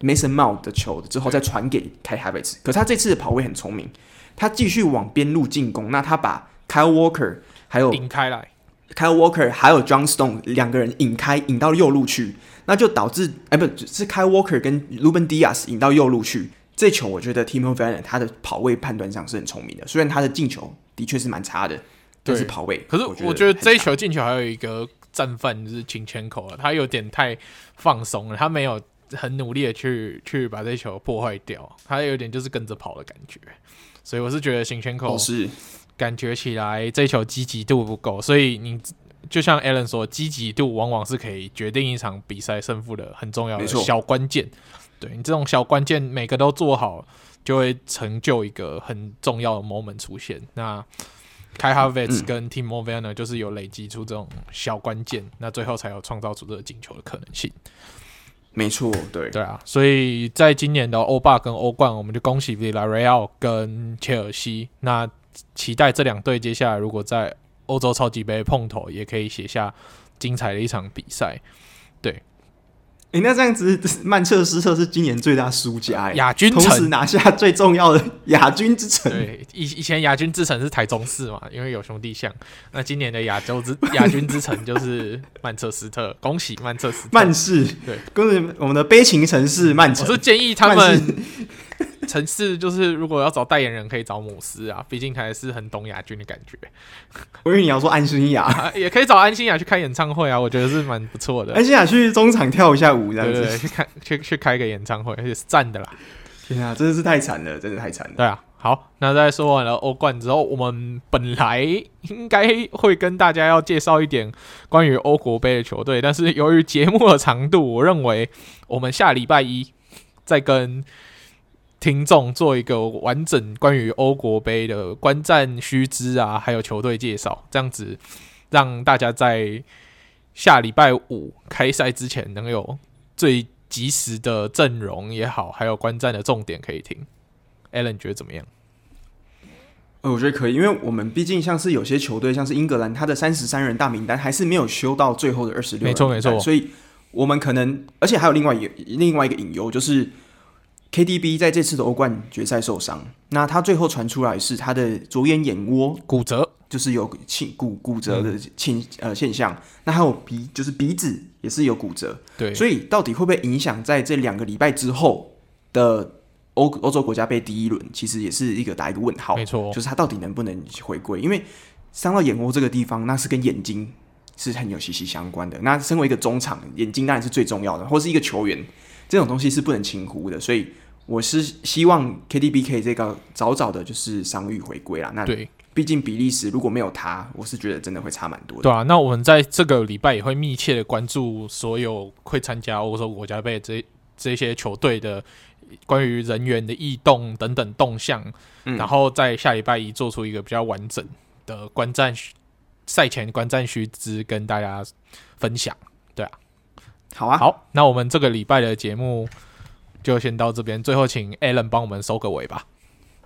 Mason Mount 的球之后再传给 k habits，可是他这次的跑位很聪明，他继续往边路进攻，那他把 Kyle Walker 还有引开来，Kyle Walker 还有 John Stone 两个人引开，引到右路去。那就导致，哎，不是 Kyle Walker 跟 Ruben Diaz 引到右路去。这球我觉得 Timo v e r n e r 他的跑位判断上是很聪明的，虽然他的进球的确是蛮差的，但是跑位。可是我觉得这一球进球还有一个战犯就是秦圈口了，他有点太放松了，他没有很努力的去去把这球破坏掉，他有点就是跟着跑的感觉。所以我是觉得秦圈口是感觉起来这球积极度不够，所以你。就像 Alan 说，积极度往往是可以决定一场比赛胜负的很重要的小关键。对，你这种小关键每个都做好，就会成就一个很重要的 moment 出现。那 Kai Havertz 跟 Timo Werner 就是有累积出这种小关键，那最后才有创造出这个进球的可能性。没错，对对啊，所以在今年的欧霸跟欧冠，我们就恭喜 Villarreal 跟切尔西。那期待这两队接下来如果在欧洲超级杯碰头也可以写下精彩的一场比赛，对。诶、欸，那这样子，曼彻斯特是今年最大输家，亚军同时拿下最重要的亚军之城。对，以以前亚军之城是台中市嘛，因为有兄弟像。那今年的亚洲之亚军之城就是曼彻斯特，恭喜曼彻斯特。曼市，对，恭喜我们的悲情城市曼城。我是建议他们。城市就是，如果要找代言人，可以找姆斯啊，毕竟还是很懂亚军的感觉。我以为你要说安心亚，也可以找安心雅去开演唱会啊，我觉得是蛮不错的。安心雅去中场跳一下舞，这样子去看去去开个演唱会，而且是赞的啦。天啊，真的是太惨了，真的太惨了。对啊，好，那在说完了欧冠之后，我们本来应该会跟大家要介绍一点关于欧国杯的球队，但是由于节目的长度，我认为我们下礼拜一再跟。听众做一个完整关于欧国杯的观战须知啊，还有球队介绍，这样子让大家在下礼拜五开赛之前能有最及时的阵容也好，还有观战的重点可以听。Alan 觉得怎么样？呃，我觉得可以，因为我们毕竟像是有些球队，像是英格兰，他的三十三人大名单还是没有修到最后的二十六人，没错没错，所以我们可能，而且还有另外一另外一个隐忧就是。KDB 在这次的欧冠决赛受伤，那他最后传出来是他的左眼眼窝骨折，就是有倾骨骨折的倾呃现象。那还有鼻，就是鼻子也是有骨折。对，所以到底会不会影响在这两个礼拜之后的欧欧洲国家杯第一轮？其实也是一个打一个问号。没错，就是他到底能不能回归？因为伤到眼窝这个地方，那是跟眼睛是很有息息相关的。那身为一个中场，眼睛当然是最重要的，或是一个球员，这种东西是不能轻忽的。所以。我是希望 KDB 可以这个早早的，就是伤愈回归啦。那对，毕竟比利时如果没有他，我是觉得真的会差蛮多的。对啊，那我们在这个礼拜也会密切的关注所有会参加欧洲国家杯这这些球队的关于人员的异动等等动向，嗯、然后在下礼拜一做出一个比较完整的观战赛前观战须知跟大家分享。对啊，好啊，好，那我们这个礼拜的节目。就先到这边，最后请 Alan 帮我们收个尾吧。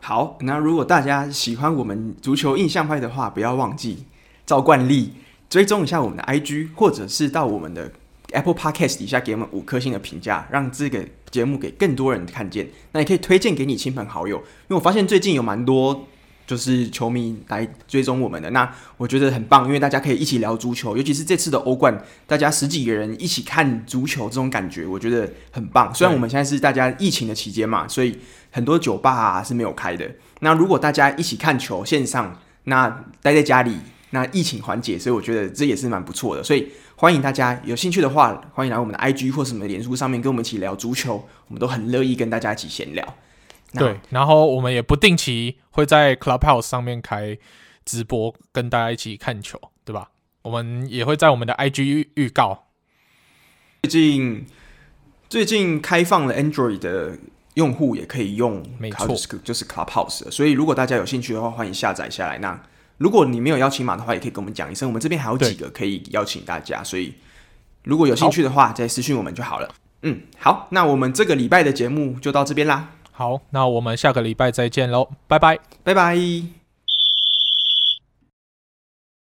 好，那如果大家喜欢我们足球印象派的话，不要忘记照惯例追踪一下我们的 IG，或者是到我们的 Apple Podcast 底下给我们五颗星的评价，让这个节目给更多人看见。那也可以推荐给你亲朋好友，因为我发现最近有蛮多。就是球迷来追踪我们的，那我觉得很棒，因为大家可以一起聊足球，尤其是这次的欧冠，大家十几个人一起看足球，这种感觉我觉得很棒。虽然我们现在是大家疫情的期间嘛，所以很多酒吧啊是没有开的。那如果大家一起看球线上，那待在家里，那疫情缓解，所以我觉得这也是蛮不错的。所以欢迎大家有兴趣的话，欢迎来我们的 IG 或什么脸书上面跟我们一起聊足球，我们都很乐意跟大家一起闲聊。对，然后我们也不定期会在 Clubhouse 上面开直播，跟大家一起看球，对吧？我们也会在我们的 IG 预告。最近最近开放了 Android 的用户也可以用，没错，就是 Clubhouse。所以如果大家有兴趣的话，欢迎下载下来。那如果你没有邀请码的话，也可以跟我们讲一声。我们这边还有几个可以邀请大家，所以如果有兴趣的话，再私信我们就好了。嗯，好，那我们这个礼拜的节目就到这边啦。好，那我们下个礼拜再见喽，拜拜，拜拜。